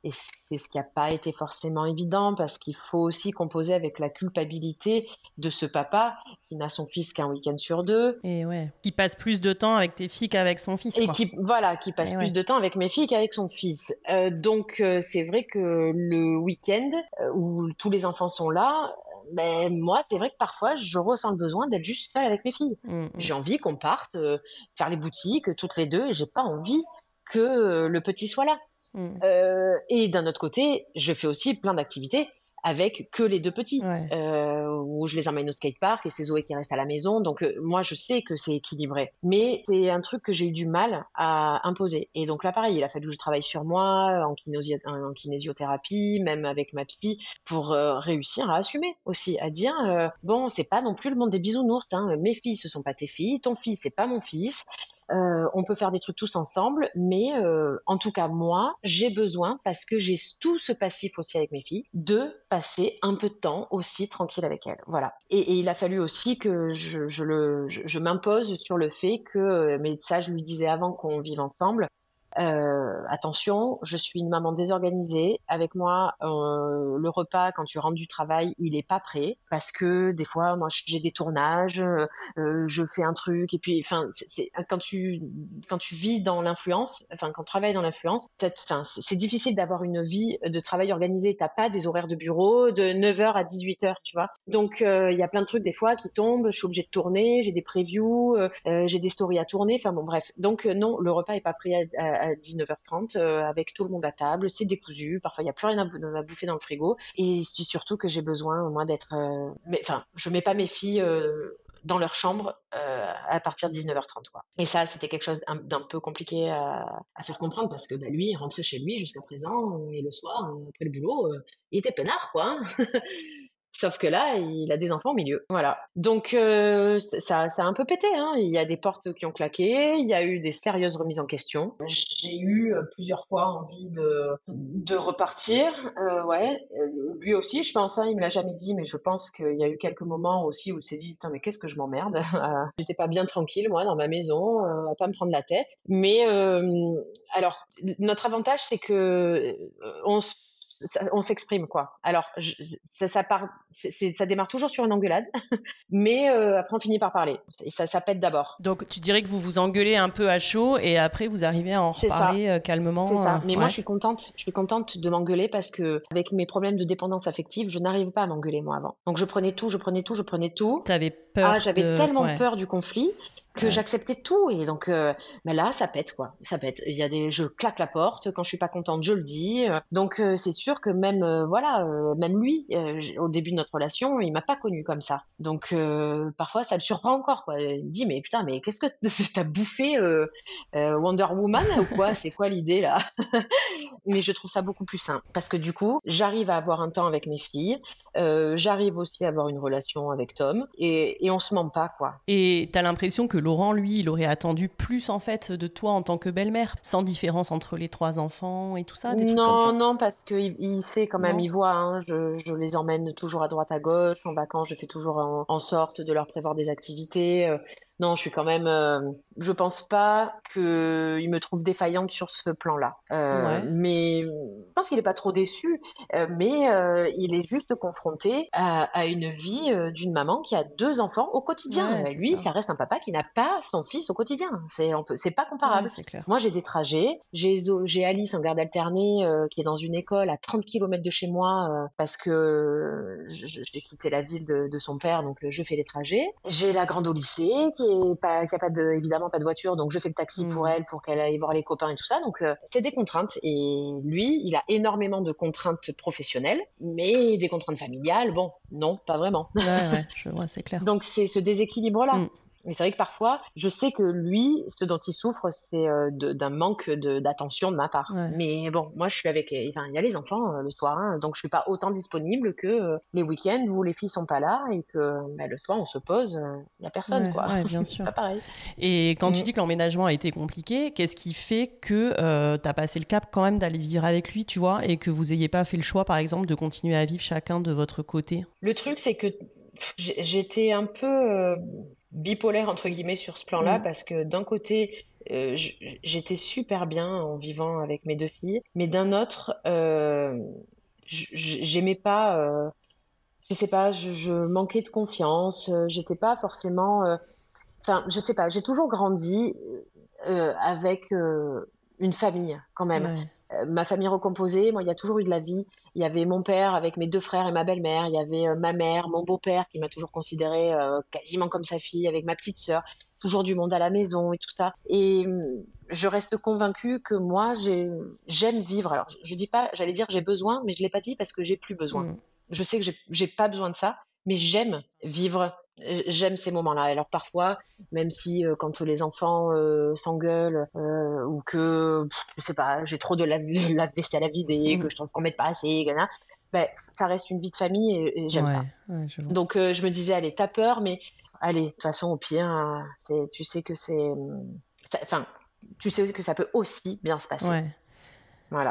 et c'est ce qui n'a pas été forcément évident parce qu'il faut aussi composer avec la culpabilité de ce papa qui n'a son fils qu'un week-end sur deux. Et ouais, qui passe plus de temps avec tes filles qu'avec son fils. Et qui, voilà, qui passe plus de temps avec mes filles qu'avec son fils. Euh, donc, c'est vrai que le week-end où tous les enfants sont là, mais ben, moi, c'est vrai que parfois, je ressens le besoin d'être juste seule avec mes filles. Mm, mm. J'ai envie qu'on parte euh, faire les boutiques toutes les deux et j'ai pas envie que euh, le petit soit là. Mm. Euh, et d'un autre côté, je fais aussi plein d'activités avec que les deux petits, euh, où je les emmène au skatepark et c'est Zoé qui reste à la maison. Donc euh, moi, je sais que c'est équilibré, mais c'est un truc que j'ai eu du mal à imposer. Et donc là, pareil, il a fallu que je travaille sur moi en, en kinésiothérapie, même avec ma psy, pour euh, réussir à assumer aussi, à dire bon, c'est pas non plus le monde des bisounours. Hein. Mes filles, ce sont pas tes filles, ton fils, c'est pas mon fils. Euh, on peut faire des trucs tous ensemble, mais euh, en tout cas moi, j'ai besoin parce que j'ai tout ce passif aussi avec mes filles de passer un peu de temps aussi tranquille avec elles. Voilà. Et, il a fallu aussi que je, le, je m'impose sur le fait que, euh, mais ça je lui disais avant qu'on vive ensemble, euh, attention, je suis une maman désorganisée. Avec moi, euh, le repas, quand tu rentres du travail, il n'est pas prêt parce que des fois, moi, j'ai des tournages, euh, je fais un truc et puis, enfin, c'est quand tu quand tu vis dans l'influence, enfin, quand tu travailles dans l'influence, c'est difficile d'avoir une vie de travail organisée. T'as pas des horaires de bureau de 9h à 18h, tu vois. Donc, il y a plein de trucs des fois qui tombent. Je suis obligée de tourner, j'ai des previews, j'ai des stories à tourner. Enfin bon, bref. Donc non, le repas est pas prêt à à 19h30 euh, avec tout le monde à table. C'est décousu. Parfois, il n'y a plus rien à, bouffer dans le frigo. Et c'est surtout que j'ai besoin, moi, d'être. Euh, enfin, je mets pas mes filles euh, dans leur chambre à partir de 19h30. Quoi. Et ça, c'était quelque chose d'un peu compliqué à, faire comprendre parce que bah, lui, il rentrait chez lui jusqu'à présent et le soir, après le boulot, il était peinard, quoi. Sauf que là, il a des enfants au milieu. Voilà. Donc, euh, ça, ça a un peu pété. Hein. Il y a des portes qui ont claqué. Il y a eu des sérieuses remises en question. J'ai eu euh, plusieurs fois envie de, de repartir. Euh, ouais. Lui aussi, je pense, hein, il me l'a jamais dit, mais je pense qu'il y a eu quelques moments aussi où il s'est dit, mais qu'est-ce que je m'emmerde? J'étais pas bien tranquille, moi, dans ma maison, à pas me prendre la tête. Mais, alors, notre avantage, c'est que on se on s'exprime quoi. Alors ça, ça, part, ça démarre toujours sur une engueulade, mais euh, après on finit par parler. Et ça, ça pète d'abord. Donc tu dirais que vous vous engueulez un peu à chaud et après vous arrivez à en reparler euh, calmement. C'est ça. Euh, mais moi je suis contente, je suis contente de m'engueuler parce que avec mes problèmes de dépendance affective, je n'arrive pas à m'engueuler moi avant. Donc je prenais tout, je prenais tout, je prenais tout. T'avais peur. Ah j'avais tellement peur du conflit que j'acceptais tout. Et donc euh, mais là ça pète quoi. Ça pète. Il y a des je claque la porte. Quand je suis pas contente je le dis. Donc euh, c'est sûr que même euh, voilà même lui au début de notre relation il m'a pas connu comme ça. Donc parfois ça le surprend encore quoi. Il me dit mais putain mais qu'est-ce que t'as bouffé Wonder Woman ou quoi? C'est quoi l'idée là? Mais je trouve ça beaucoup plus simple parce que du coup j'arrive à avoir un temps avec mes filles. J'arrive aussi à avoir une relation avec Tom. Et, et on se ment pas quoi. Et t'as l'impression que Laurent, lui, il aurait attendu plus en fait de toi en tant que belle-mère, sans différence entre les trois enfants et tout ça Non, non, parce qu'il il sait quand même, il voit, hein, je, les emmène toujours à droite à gauche, en vacances, je fais toujours en, sorte de leur prévoir des activités. Non, je suis quand même. Euh, je pense pas qu'il me trouve défaillante sur ce plan-là. Euh, mais je pense qu'il est pas trop déçu. Euh, mais il est juste confronté à, à une vie d'une maman qui a deux enfants au quotidien. Lui, ça. reste un papa qui n'a pas son fils au quotidien. C'est pas comparable. clair. Moi, j'ai des trajets. J'ai j'ai Alice en garde alternée qui est dans une école à 30 km de chez moi parce que j'ai quitté la ville de, de, son père, donc je fais les trajets. J'ai la grande au lycée qui qui pas, qui a pas de, évidemment pas de voiture, donc je fais le taxi pour hmm. elle, pour qu'elle aille voir les copains et tout ça. Donc euh, c'est des contraintes. Et lui, il a énormément de contraintes professionnelles, mais des contraintes familiales, bon, non, pas vraiment. Ouais, ouais, je vois, c'est clair. donc c'est ce déséquilibre-là. Hmm. Mais c'est vrai que parfois, je sais que lui, ce dont il souffre, c'est euh, d'un manque d'attention de, ma part. Mais bon, moi, je suis avec. Enfin, il y a les enfants euh, le soir, hein, donc je suis pas autant disponible que euh, les week-ends où les filles sont pas là et que bah, le soir, on se pose, il y a personne, quoi. bien sûr. pas pareil. Et quand tu mm. dis que l'emménagement a été compliqué, qu'est-ce qui fait que tu as passé le cap quand même d'aller vivre avec lui, tu vois, et que vous ayez pas fait le choix, par exemple, de continuer à vivre chacun de votre côté? Le truc, c'est que j'étais un peu bipolaire entre guillemets sur ce plan-là mm. parce que d'un côté euh, j'étais super bien en vivant avec mes deux filles, mais d'un autre euh, j'aimais pas, euh, je sais pas, je, manquais de confiance, j'étais pas forcément, enfin je sais pas, j'ai toujours grandi avec une famille quand même. Ma famille recomposée, moi il y a toujours eu de la vie. Il y avait mon père avec mes deux frères et ma belle-mère. Il y avait euh, ma mère, mon beau-père qui m'a toujours considéré euh, quasiment comme sa fille, avec ma petite sœur. Toujours du monde à la maison et tout ça. Et hum, je reste convaincue que moi, j'aime vivre. Alors, je dis pas, j'allais dire j'ai besoin, mais je l'ai pas dit parce que j'ai plus besoin. Mm. Je sais que j'ai pas besoin de ça, mais j'aime vivre j'aime ces moments-là. Alors parfois, même si euh, quand les enfants euh, s'engueulent euh, ou que je sais pas, j'ai trop de la, la vaisselle à vider, mmh. que je trouve qu'on met pas assez, ben, ça reste une vie de famille et, j'aime ça. Donc je me disais, allez, t'as peur, mais allez, de toute façon, au pire, tu sais que c'est, enfin, tu sais que ça peut aussi bien se passer.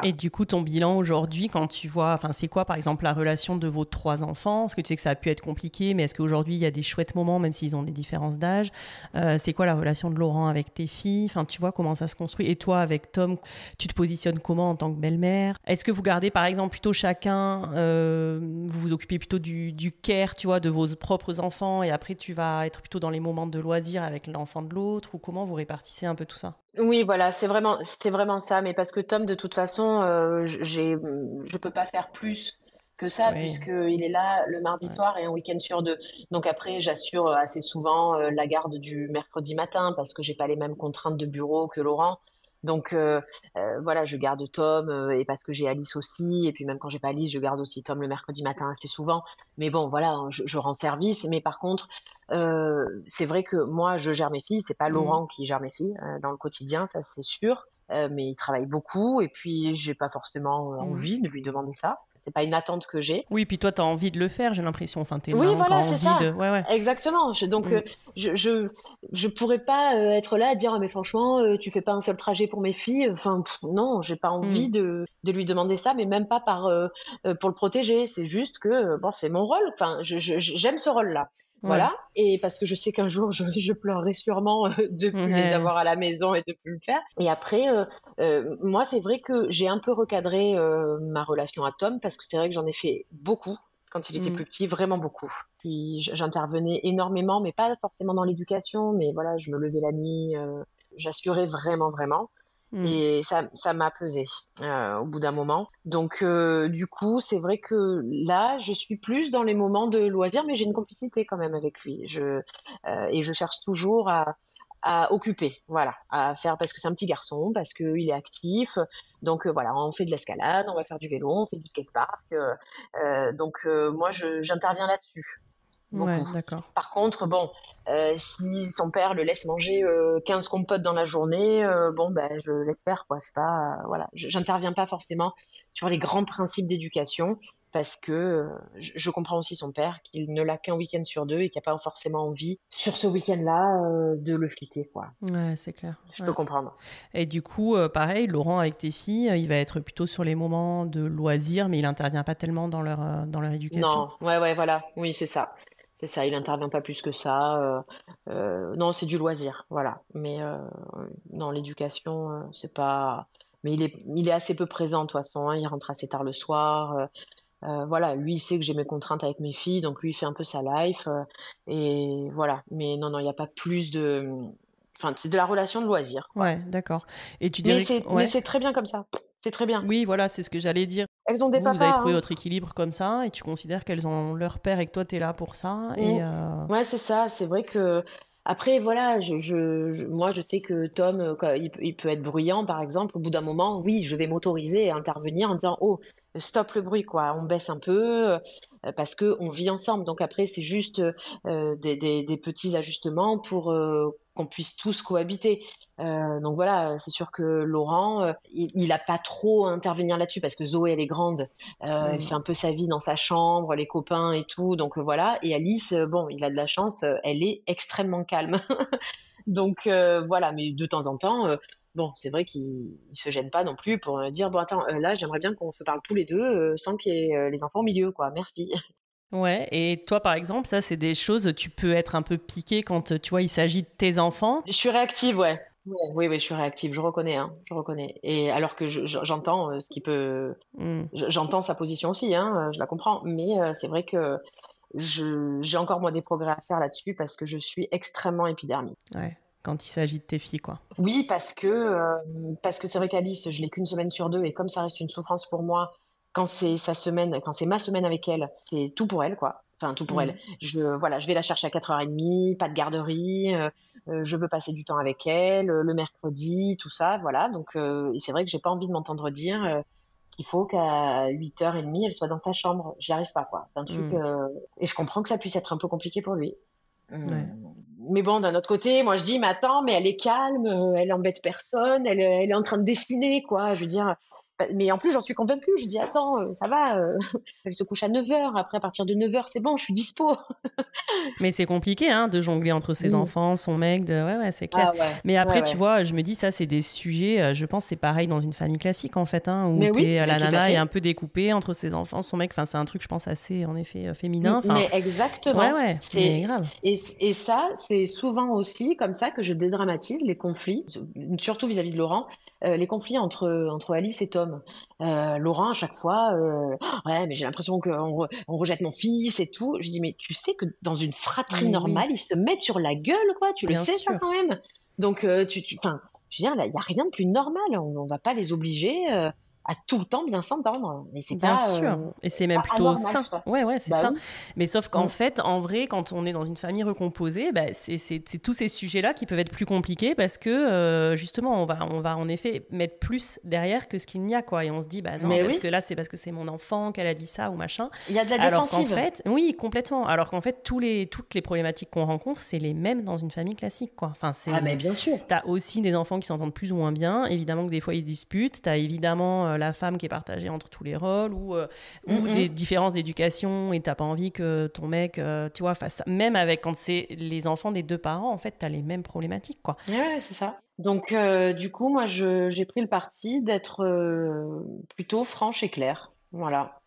Et du coup, ton bilan aujourd'hui, quand tu vois, enfin, c'est quoi par exemple la relation de vos trois enfants? Parce que tu sais que ça a pu être compliqué, mais est-ce qu'aujourd'hui il y a des chouettes moments, même s'ils ont des différences d'âge? Euh, C'est quoi la relation de Laurent avec tes filles? Enfin, tu vois comment ça se construit? Et toi, avec Tom, tu te positionnes comment en tant que belle-mère? Est-ce que vous gardez par exemple plutôt chacun, euh, vous vous occupez plutôt du, du care, tu vois, de vos propres enfants, et après tu vas être plutôt dans les moments de loisirs avec l'enfant de l'autre, ou comment vous répartissez un peu tout ça? Oui, voilà, c'est vraiment, c'est vraiment ça. Mais parce que Tom, de toute façon, euh, j'ai, je peux pas faire plus que ça, puisqu'il est là le mardi soir et un week-end sur deux. Donc après, j'assure assez souvent euh, la garde du mercredi matin parce que j'ai pas les mêmes contraintes de bureau que Laurent. Donc euh, euh, voilà, je garde Tom euh, et parce que j'ai Alice aussi. Et puis même quand j'ai pas Alice, je garde aussi Tom le mercredi matin assez souvent. Mais bon, voilà, hein, je, je rends service. Mais par contre, euh, c'est vrai que moi, je gère mes filles. C'est pas Mhm. Laurent qui gère mes filles euh, dans le quotidien, ça c'est sûr. Euh, mais il travaille beaucoup et puis j'ai pas forcément euh, Mhm. envie de lui demander ça. C'est pas une attente que j'ai. Oui, puis toi, tu as envie de le faire, j'ai l'impression. Enfin, t'es Oui, voilà, c'est envie ça. de. Ouais, ouais. Exactement. Je- donc, Mm. euh, je, je, je pourrais pas être là à dire, Ah, mais franchement, tu fais pas un seul trajet pour mes filles. Enfin, pff, non, j'ai pas envie Mm. de, de lui demander ça, mais même pas par, pour le protéger. C'est juste que, bon, c'est mon rôle. Enfin, j'aime ce rôle-là. Ouais. Voilà. Et parce que je sais qu'un jour, je, je pleurerai sûrement euh, de plus Ouais. les avoir à la maison et de plus le faire. Et après, euh, euh, moi, c'est vrai que j'ai un peu recadré euh, ma relation à Tom parce que c'est vrai que j'en ai fait beaucoup quand il était Mm. plus petit, vraiment beaucoup. Puis j'intervenais énormément, mais pas forcément dans l'éducation, mais voilà, je me levais la nuit, j'assurais vraiment, vraiment. Mm. Et ça, ça m'a pesé euh, au bout d'un moment. Donc, euh, du coup, c'est vrai que là, je suis plus dans les moments de loisirs, mais j'ai une complicité quand même avec lui. Euh, et je cherche toujours à, occuper, voilà, à faire parce que c'est un petit garçon, parce qu'il est actif. Donc voilà, on fait de l'escalade, on va faire du vélo, on fait du skatepark. euh, donc moi, j'interviens là-dessus. Ouais, Beaucoup. d'accord. Par contre, bon, euh, si son père le laisse manger euh, 15 compotes dans la journée, euh, bon, ben, je laisse faire, quoi. C'est pas, euh, voilà, Je- j'interviens pas forcément sur les grands principes d'éducation parce que euh, je, comprends aussi son père qu'il ne l'a qu'un week-end sur deux et qu'il n'y a pas forcément envie sur ce week-end-là euh, de le fliquer, quoi. Ouais, c'est clair. Je Ouais. peux comprendre. Et du coup, euh, pareil, Laurent, avec tes filles, euh, il va être plutôt sur les moments de loisirs, mais il intervient pas tellement dans leur, euh, dans leur éducation. Non, ouais, ouais, voilà, oui, c'est ça. C'est ça, il intervient pas plus que ça. euh, euh, non, c'est du loisir, voilà. Mais euh, non, l'éducation, c'est pas. Mais il est, il est assez peu présent de toute façon. hein, il rentre assez tard le soir. euh, voilà, lui, il sait que j'ai mes contraintes avec mes filles, donc lui, il fait un peu sa life. euh, et voilà. Mais non, non, il n'y a pas plus de. Enfin, c'est de la relation de loisir. quoi. Ouais, d'accord. Et tu Mais dirais c'est, que... mais ouais. c'est très bien comme ça. C'est très bien. Oui, voilà, c'est ce que j'allais dire. Elles ont des Vous, vous avez trouvé hein. votre équilibre comme ça, et tu considères qu'elles ont leur père et que toi, tu es là pour ça. Et, euh, Ouais, c'est ça. C'est vrai que après, voilà, je, je, je- moi, je sais que Tom, euh, quand il, peut- il peut être bruyant, par exemple. Au bout d'un moment, oui, je vais m'autoriser à intervenir en disant, oh, stop le bruit, quoi. On baisse un peu euh, parce que on vit ensemble. Donc après, c'est juste euh, des, des, des petits ajustements pour euh, qu'on puisse tous cohabiter. Donc voilà, c'est sûr que Laurent, il, il a pas trop à intervenir là-dessus parce que Zoé, elle est grande. Euh, elle Mm. fait un peu sa vie dans sa chambre, les copains et tout. Donc voilà. Et Alice, bon, il a de la chance, elle est extrêmement calme. Donc voilà, mais de temps en temps, bon, c'est vrai qu'il il se gêne pas non plus pour euh, dire bon attends, euh, là j'aimerais bien qu'on se parle tous les deux euh, sans qu'il y ait les enfants au milieu, quoi. Merci. Ouais, et toi, par exemple, ça, c'est des choses, tu peux être un peu piqué quand, tu vois, il s'agit de tes enfants? Je suis réactive, ouais. Ouais, oui, oui, je suis réactive, je reconnais, hein, je reconnais. Et alors que je- je- j'entends ce qui peut, Mm. je- j'entends sa position aussi, hein, je la comprends, mais euh, c'est vrai que j'ai encore moi des progrès à faire là-dessus parce que je suis extrêmement épidermique. Ouais, quand il s'agit de tes filles, quoi. Oui, parce que euh, parce que c'est vrai qu'Alice, je l'ai qu'une semaine sur deux et comme ça reste une souffrance pour moi, quand c'est sa semaine, quand c'est ma semaine avec elle, c'est tout pour elle, quoi. Enfin, tout pour Mm. elle. Je voilà, je vais la chercher à 4h30, pas de garderie, euh, euh, je veux passer du temps avec elle, le mercredi, tout ça, voilà. Donc euh, et c'est vrai que j'ai pas envie de m'entendre dire qu'il faut qu'à 8h30, elle soit dans sa chambre. J'y arrive pas, quoi. C'est un truc Mm. euh, et je comprends que ça puisse être un peu compliqué pour lui. Ouais. Mais bon, d'un autre côté, moi je dis, mais attends, mais elle est calme, euh, elle embête personne, elle, elle est en train de dessiner, quoi. Je veux dire, mais en plus, j'en suis convaincue. Je dis, attends, euh, ça va, euh, elle se couche à 9h. Après, à partir de 9h, c'est bon, je suis dispo. Mais c'est compliqué, hein, de jongler entre ses enfants, son mec, de... ouais, ouais, c'est clair. Ah ouais. Mais après, Ouais, tu vois, je me dis, ça, c'est des sujets, euh, je pense, c'est pareil dans une famille classique, en fait, hein, où Mais oui, la nana est un peu découpée entre ses enfants, son mec, enfin, c'est un truc, je pense, assez, en effet, féminin. Enfin, Mais exactement. ouais, ouais, C'est- grave. Et, et ça, c'est souvent aussi comme ça que je dédramatise les conflits, surtout vis-à-vis de Laurent, euh, les conflits entre, entre Alice et Tom. Euh, Laurent, à chaque fois, euh, ouais, mais j'ai l'impression qu'on re- on rejette mon fils et tout. Je dis, mais tu sais que dans une fratrie Mais oui. normale, ils se mettent sur la gueule, quoi. Tu le sais, ça, quand même. Donc, tu, tu, je veux dire, il n'y a rien de plus normal. On, on va pas les obliger. À tout le temps bien s'entendre. Et c'est bien sûr. Euh, et c'est même plutôt sain. Ouais, ouais, c'est bah ça. Mais sauf qu'en mm. fait, en vrai, quand on est dans une famille recomposée, bah, c'est tous ces sujets-là qui peuvent être plus compliqués parce que euh, justement, on va, on va en effet mettre plus derrière que ce qu'il n'y a, quoi. Et on se dit, bah non, parce que là, c'est parce que c'est mon enfant qu'elle a dit ça ou machin. Il y a de la défensive. Alors fait, oui, complètement. Alors qu'en fait, tous les, toutes les problématiques qu'on rencontre, c'est les mêmes dans une famille classique, quoi. Enfin, ah, mais bien sûr. Tu as aussi des enfants qui s'entendent plus ou moins bien. Évidemment que des fois, ils se disputent. Tu as évidemment euh, la femme qui est partagée entre tous les rôles ou, euh, ou des différences d'éducation et t'as pas envie que ton mec, euh, tu vois, fasse ça. Même avec quand c'est les enfants des deux parents, en fait, tu as les mêmes problématiques, quoi. Ouais, c'est ça. Donc, du coup, moi, j'ai pris le parti d'être plutôt franche et claire. Voilà.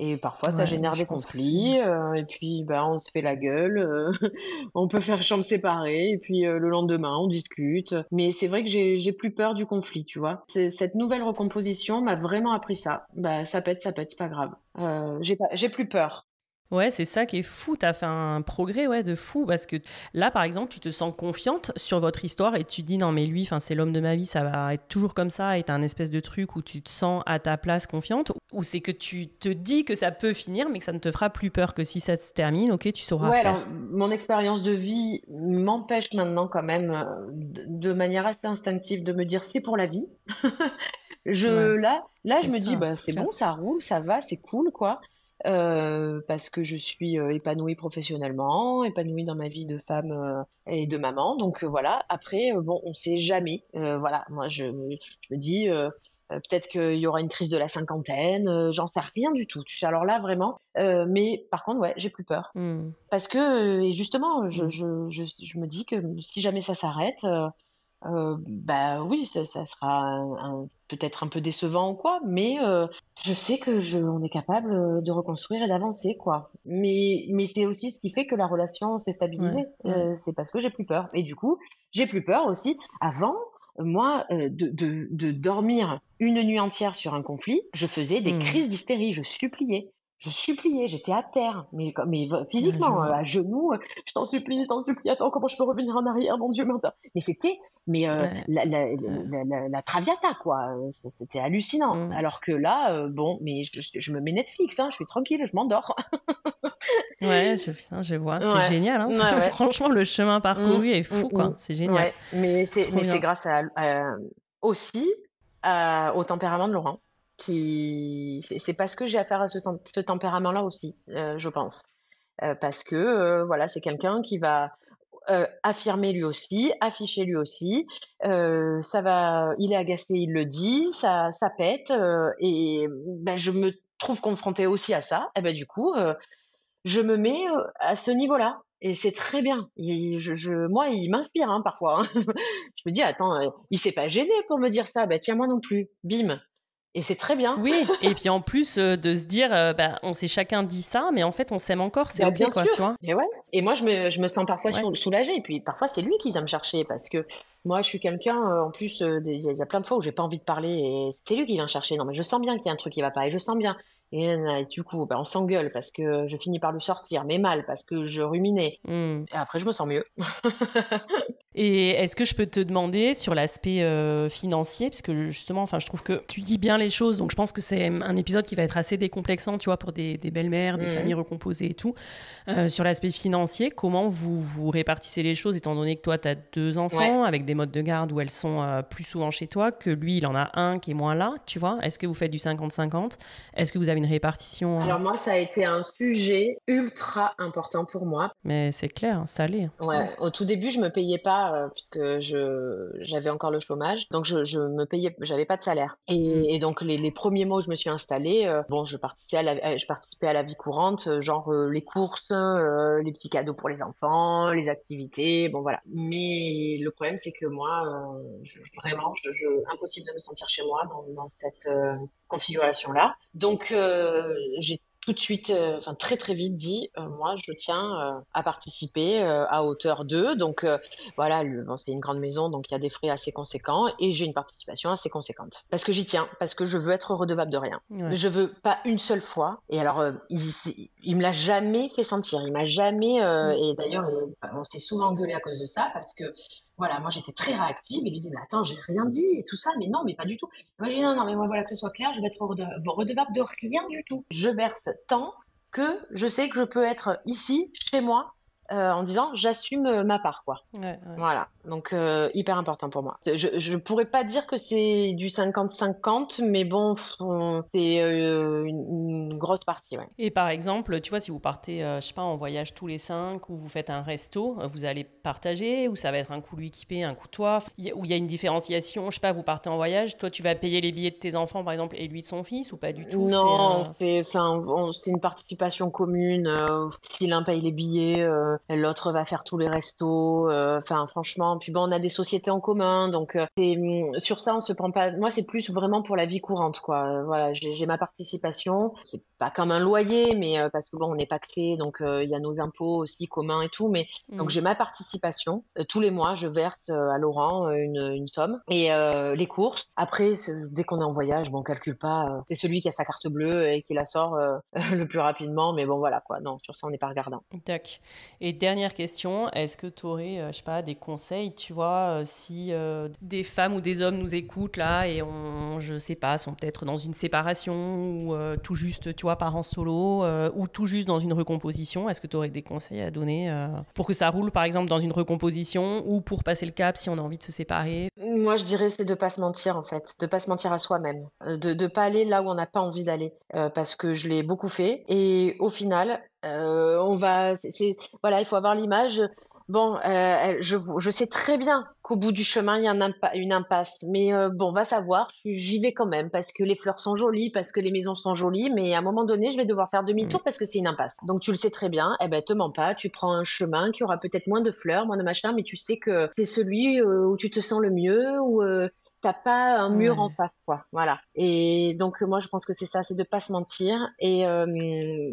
Et parfois, ça génère des conflits. Euh, et puis, bah, on se fait la gueule. Euh, on peut faire chambre séparée. Et puis, euh, le lendemain, on discute. Mais c'est vrai que j'ai plus peur du conflit, tu vois. Cette nouvelle recomposition m'a vraiment appris ça. Bah, ça pète, ça pète, c'est pas grave. j'ai plus peur. Ouais, c'est ça qui est fou. Tu as fait un progrès ouais, de fou parce que là, par exemple, tu te sens confiante sur votre histoire et tu dis non, mais lui, c'est l'homme de ma vie, ça va être toujours comme ça et tu un espèce de truc où tu te sens à ta place confiante ou c'est que tu te dis que ça peut finir mais que ça ne te fera plus peur que si ça se termine, ok, tu sauras ouais, faire. mon expérience de vie m'empêche maintenant quand même de, manière assez instinctive de me dire c'est pour la vie. je, Là, là je me dis bah, c'est bon, ça roule, ça va, c'est cool quoi. Euh, parce que je suis euh, épanouie professionnellement, épanouie dans ma vie de femme euh, et de maman. Donc voilà. Après, bon, on sait jamais. voilà. Moi, je, je me dis. Peut-être qu'il y aura une crise de la cinquantaine, j'en sais rien du tout. Alors là, vraiment. mais par contre, ouais, j'ai plus peur. Mmh. Parce que, et justement, je, je, je, je, me dis que si jamais ça s'arrête, euh, bah oui, ça, sera peut-être un peu décevant ou quoi, mais euh, je sais que je, on est capable euh, de reconstruire et d'avancer, quoi. Mais, mais c'est aussi ce qui fait que la relation s'est stabilisée. c'est parce que j'ai plus peur. Et du coup, j'ai plus peur aussi. Avant, moi, de, de, de, dormir une nuit entière sur un conflit, je faisais des mmh. crises d'hystérie, je suppliais je suppliais, j'étais à terre, mais, mais physiquement, à genoux, je t'en supplie, je t'en supplie, attends, comment je peux revenir en arrière, mon Dieu, mais, c'était, mais euh, la, la, la, la, traviata, quoi, c'était hallucinant. Mmh. Alors que là, euh, bon, mais je, je, me mets Netflix, hein, je suis tranquille, je m'endors. ouais, je, je vois, c'est génial, hein, franchement, le chemin parcouru mmh. est fou, mmh, quoi, c'est génial. mais c'est grâce à, aussi au tempérament de Laurent qui c'est parce que j'ai affaire à ce, ce tempérament-là aussi, euh, je pense, euh, parce que euh, voilà, c'est quelqu'un qui va affirmer lui aussi, afficher lui aussi, ça va, il est agacé, il le dit, ça, ça pète, et ben, je me trouve confrontée aussi à ça, et ben du coup, je me mets à ce niveau-là. Et c'est très bien. moi, il m'inspire hein, parfois. Hein. je me dis, attends, il s'est pas gêné pour me dire ça. Ben, tiens, moi non plus. Bim. Et c'est très bien. Oui, et puis en plus euh, de se dire, euh, bah, on s'est chacun dit ça, mais en fait on s'aime encore, c'est bah, bien quoi, tu vois. Et, ouais. et moi je me, je me sens parfois soulagée, et puis parfois c'est lui qui vient me chercher, parce que moi je suis quelqu'un, euh, en plus, il y, a plein de fois où j'ai pas envie de parler, et c'est lui qui vient me chercher. Non mais je sens bien qu'il y a un truc qui va pas, et je sens bien. Et, du coup, bah, on s'engueule parce que je finis par le sortir, mais mal, parce que je ruminais. Hmm. Et après je me sens mieux. Et est-ce que je peux te demander sur l'aspect euh, financier, parce que justement, enfin, je trouve que tu dis bien les choses, donc je pense que c'est un épisode qui va être assez décomplexant, tu vois, pour des, belles-mères, des mmh. familles recomposées et tout. Euh, sur l'aspect financier, comment vous vous répartissez les choses, étant donné que toi, tu as deux enfants avec des modes de garde où elles sont euh, plus souvent chez toi, que lui, il en a un qui est moins là, tu vois? Est-ce que vous faites du 50-50 Est-ce que vous avez une répartition Alors moi, ça a été un sujet ultra important pour moi. Mais c'est clair, ça l'est. Ouais, au tout début, je me payais pas euh, puisque je j'avais encore le chômage, donc je, je me payais, j'avais pas de salaire. Et, mm. donc les, les, premiers mois où je me suis installée, euh, bon, je participais à la, euh, je participais à la vie courante, genre les courses, les petits cadeaux pour les enfants, les activités, bon voilà. Mais le problème c'est que moi, vraiment, je, impossible de me sentir chez moi dans, dans cette configuration là. Donc j'ai tout de suite, euh, enfin très très vite dit, euh, moi je tiens euh, à participer à hauteur 2. Donc voilà, c'est une grande maison, donc il y a des frais assez conséquents et j'ai une participation assez conséquente. Parce que j'y tiens, parce que je veux être redevable de rien. Je veux pas une seule fois. Et alors, il, il me l'a jamais fait sentir. Il m'a jamais, et d'ailleurs, on s'est souvent engueulé à cause de ça, parce que Voilà, moi j'étais très réactive. Il lui dit, mais attends, j'ai rien dit et tout ça, mais non, mais pas du tout. Moi j'ai dit, non, non, mais moi voilà, que ce soit clair, je vais être redevable de rien du tout. Je verse tant que je sais que je peux être ici, chez moi, euh, en disant j'assume euh, ma part quoi. Voilà, donc euh, hyper important pour moi. Je, je pourrais pas dire que c'est du 50-50, mais bon, c'est une, grosse partie. Ouais. Et par exemple, tu vois, si vous partez, je sais pas, en voyage tous les cinq ou vous faites un resto, vous allez partager ou ça va être un coup lui équipé, un coup toi, où il y a une différenciation, je sais pas, vous partez en voyage, toi tu vas payer les billets de tes enfants par exemple et lui de son fils ou pas du tout? Non, c'est une participation commune. si l'un paye les billets l'autre va faire tous les restos. Euh, enfin, franchement, puis bon, on a des sociétés en commun, donc euh, mm, sur ça, on se prend pas. Moi, c'est plus vraiment pour la vie courante, quoi. Euh, voilà, j'ai ma participation. C'est pas comme un loyer, mais parce que bon, on est pacté, donc il y a nos impôts aussi communs et tout. Mais mm. donc j'ai ma participation. tous les mois, je verse à Laurent une, somme et les courses. Après, dès qu'on est en voyage, bon, on calcule pas. c'est celui qui a sa carte bleue et qui la sort le plus rapidement. Mais bon, voilà quoi. Non, sur ça, on n'est pas regardant. D'accord. Et dernière question, est-ce que tu aurais, euh, je sais pas, des conseils, tu vois, euh, si euh, des femmes ou des hommes nous écoutent là et on, je sais pas, sont peut-être dans une séparation ou tout juste, tu vois, parents solo ou tout juste dans une recomposition, est-ce que tu aurais des conseils à donner pour que ça roule, par exemple, dans une recomposition ou pour passer le cap si on a envie de se séparer? Moi, je dirais c'est de pas se mentir en fait, de pas se mentir à soi-même, de ne pas aller là où on n'a pas envie d'aller, parce que je l'ai beaucoup fait et au final, euh, on va, c'est, voilà, il faut avoir l'image. Bon, euh, je, je, sais très bien qu'au bout du chemin, il y a une impasse. Mais euh, bon, va savoir, j'y vais quand même parce que les fleurs sont jolies, parce que les maisons sont jolies. Mais à un moment donné, je vais devoir faire demi-tour mm. parce que c'est une impasse. Donc tu le sais très bien. Eh ben, te mens pas. Tu prends un chemin qui aura peut-être moins de fleurs, moins de machin, mais tu sais que c'est celui où tu te sens le mieux, où t'as pas un mur en face, quoi. Voilà. Et donc moi je pense que c'est ça, c'est de pas se mentir. Et, euh,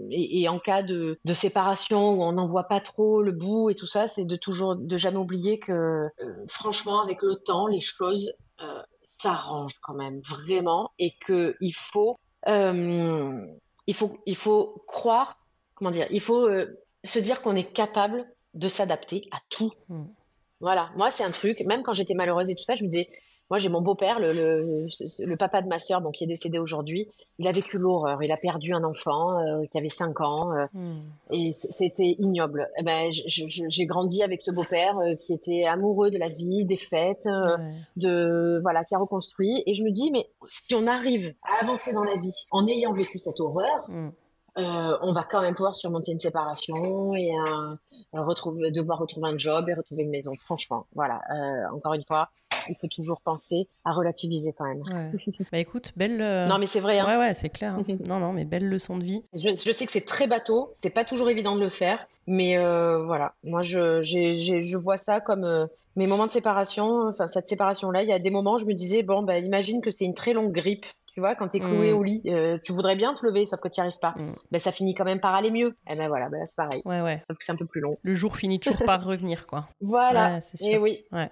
et, en cas de, de séparation où on n'en voit pas trop le bout et tout ça, c'est de toujours de jamais oublier que euh, franchement avec le temps les choses euh, s'arrangent quand même vraiment et que il faut il faut il faut croire comment dire il faut se dire qu'on est capable de s'adapter à tout. Hmm. Voilà, moi c'est un truc, même quand j'étais malheureuse et tout ça, je me disais, moi, j'ai mon beau-père, le, le, papa de ma sœur, donc qui est décédé aujourd'hui. Il a vécu l'horreur. Il a perdu un enfant euh, qui avait 5 ans euh, hmm. et c'était ignoble. Eh ben, j'ai grandi avec ce beau-père euh, qui était amoureux de la vie, des fêtes, de voilà, qui a reconstruit. Et je me dis, mais si on arrive à avancer dans la vie en ayant vécu cette horreur, hmm. on va quand même pouvoir surmonter une séparation et retrouver, devoir retrouver un job et retrouver une maison. Franchement, voilà. encore une fois, il faut toujours penser à relativiser quand même. bah écoute, belle. Euh, non mais c'est vrai. Hein. Ouais ouais, c'est clair. Hein. non non, mais belle leçon de vie. Je, sais que c'est très bateau, c'est pas toujours évident de le faire, mais euh, voilà, moi je, je vois ça comme euh, mes moments de séparation. Enfin cette séparation là, il y a des moments où je me disais bon bah imagine que c'est une très longue grippe tu vois, quand tu es cloué mm. au lit, tu voudrais bien te lever, sauf que tu n'y arrives pas. Mm. Ben, ça finit quand même par aller mieux. Et eh ben voilà, ben c'est pareil. Ouais, ouais. Sauf que c'est un peu plus long. Le jour finit toujours par revenir, quoi. Voilà. c'est Et oui. Ouais.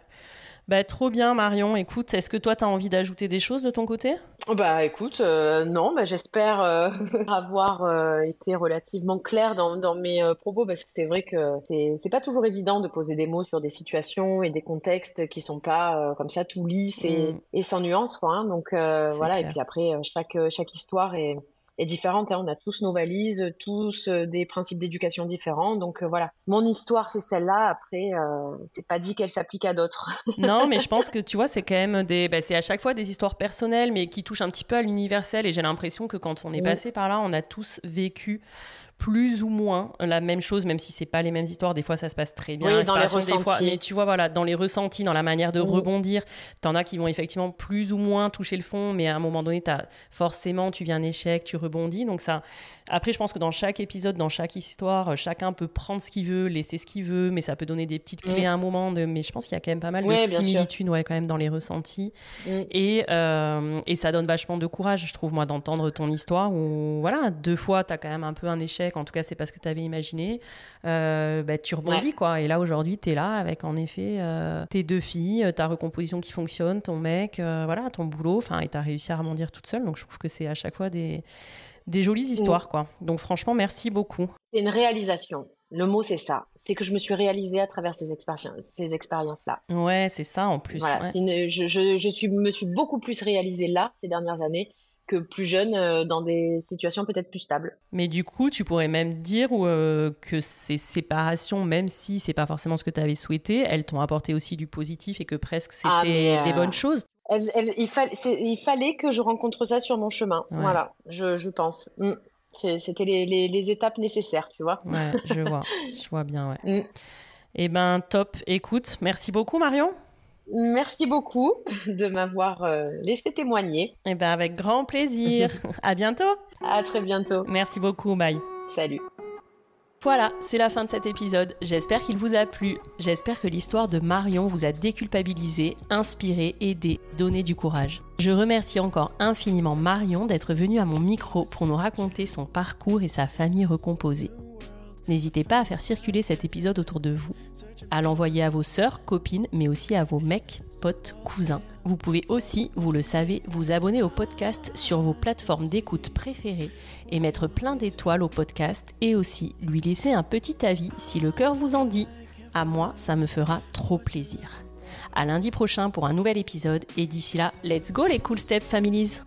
Bah, trop bien, Marion. Écoute, est-ce que toi, tu as envie d'ajouter des choses de ton côté? Bah, écoute, euh, non, bah, j'espère euh, avoir euh, été relativement claire dans, dans mes propos parce que c'est vrai que c'est pas toujours évident de poser des mots sur des situations et des contextes qui sont pas comme ça tout lisses et, mm. et sans nuance, quoi. Hein. donc voilà, et puis après, chaque, chaque histoire est est différente. Hein. On a tous nos valises, tous euh, des principes d'éducation différents. Donc euh, voilà, mon histoire c'est celle-là. Après, euh, c'est pas dit qu'elle s'applique à d'autres. non, mais je pense que tu vois, c'est quand même des, bah, c'est à chaque fois des histoires personnelles, mais qui touchent un petit peu à l'universel. Et j'ai l'impression que quand on est passé par là, on a tous vécu plus ou moins la même chose, même si c'est pas les mêmes histoires. Des fois, ça se passe très bien. Oui, dans les ressentis. Fois, mais tu vois, voilà, dans les ressentis, dans la manière de rebondir, rebondir, t'en as qui vont effectivement plus ou moins toucher le fond, mais à un moment donné, as, forcément, tu viens un échec, tu rebondis. Donc ça, après, je pense que dans chaque épisode, dans chaque histoire, chacun peut prendre ce qu'il veut, laisser ce qu'il veut, mais ça peut donner des petites clés à un moment. De... Mais je pense qu'il y a quand même pas mal de similitudes, ouais, quand même dans les ressentis. Mm. Et, euh, et ça donne vachement de courage, je trouve, moi, d'entendre ton histoire où, voilà, deux fois, tu as quand même un peu un échec en tout cas c'est pas ce que tu avais imaginé, euh, bah, tu rebondis quoi. Et là aujourd'hui tu es là avec en effet euh, tes deux filles, euh, ta recomposition qui fonctionne, ton mec, voilà, ton boulot, enfin et tu as réussi à rebondir toute seule. Donc je trouve que c'est à chaque fois des, des jolies histoires quoi. Donc franchement merci beaucoup. C'est une réalisation. Le mot c'est ça c'est que je me suis réalisée à travers ces, ces expériences-là. Ouais, c'est ça en plus. Voilà, je, je, je suis, me suis beaucoup plus réalisée là ces dernières années que plus jeune euh, dans des situations peut-être plus stables. Mais du coup, tu pourrais même dire euh, que ces séparations, même si c'est pas forcément ce que tu avais souhaité, elles t'ont apporté aussi du positif et que presque ah, c'était des bonnes choses. il, fallait que je rencontre ça sur mon chemin. Voilà, je, pense. Mm. C'était les, étapes nécessaires, tu vois. Ouais, je vois, je vois bien, ouais. Mm. Eh ben, top. Écoute, merci beaucoup, Marion. Merci beaucoup de m'avoir euh, laissé témoigner. Eh ben, avec grand plaisir. à bientôt. À très bientôt. Merci beaucoup. Bye. Salut. Voilà, c'est la fin de cet épisode. J'espère qu'il vous a plu. J'espère que l'histoire de Marion vous a déculpabilisé, inspiré, aidé, donné du courage. Je remercie encore infiniment Marion d'être venue à mon micro pour nous raconter son parcours et sa famille recomposée. N'hésitez pas à faire circuler cet épisode autour de vous, à l'envoyer à vos sœurs, copines, mais aussi à vos mecs, potes, cousins. Vous pouvez aussi, vous le savez, vous abonner au podcast sur vos plateformes d'écoute préférées et mettre plein d'étoiles au podcast et aussi lui laisser un petit avis si le cœur vous en dit. À moi, ça me fera trop plaisir. À lundi prochain pour un nouvel épisode et d'ici là, let's go les Cool Step Families!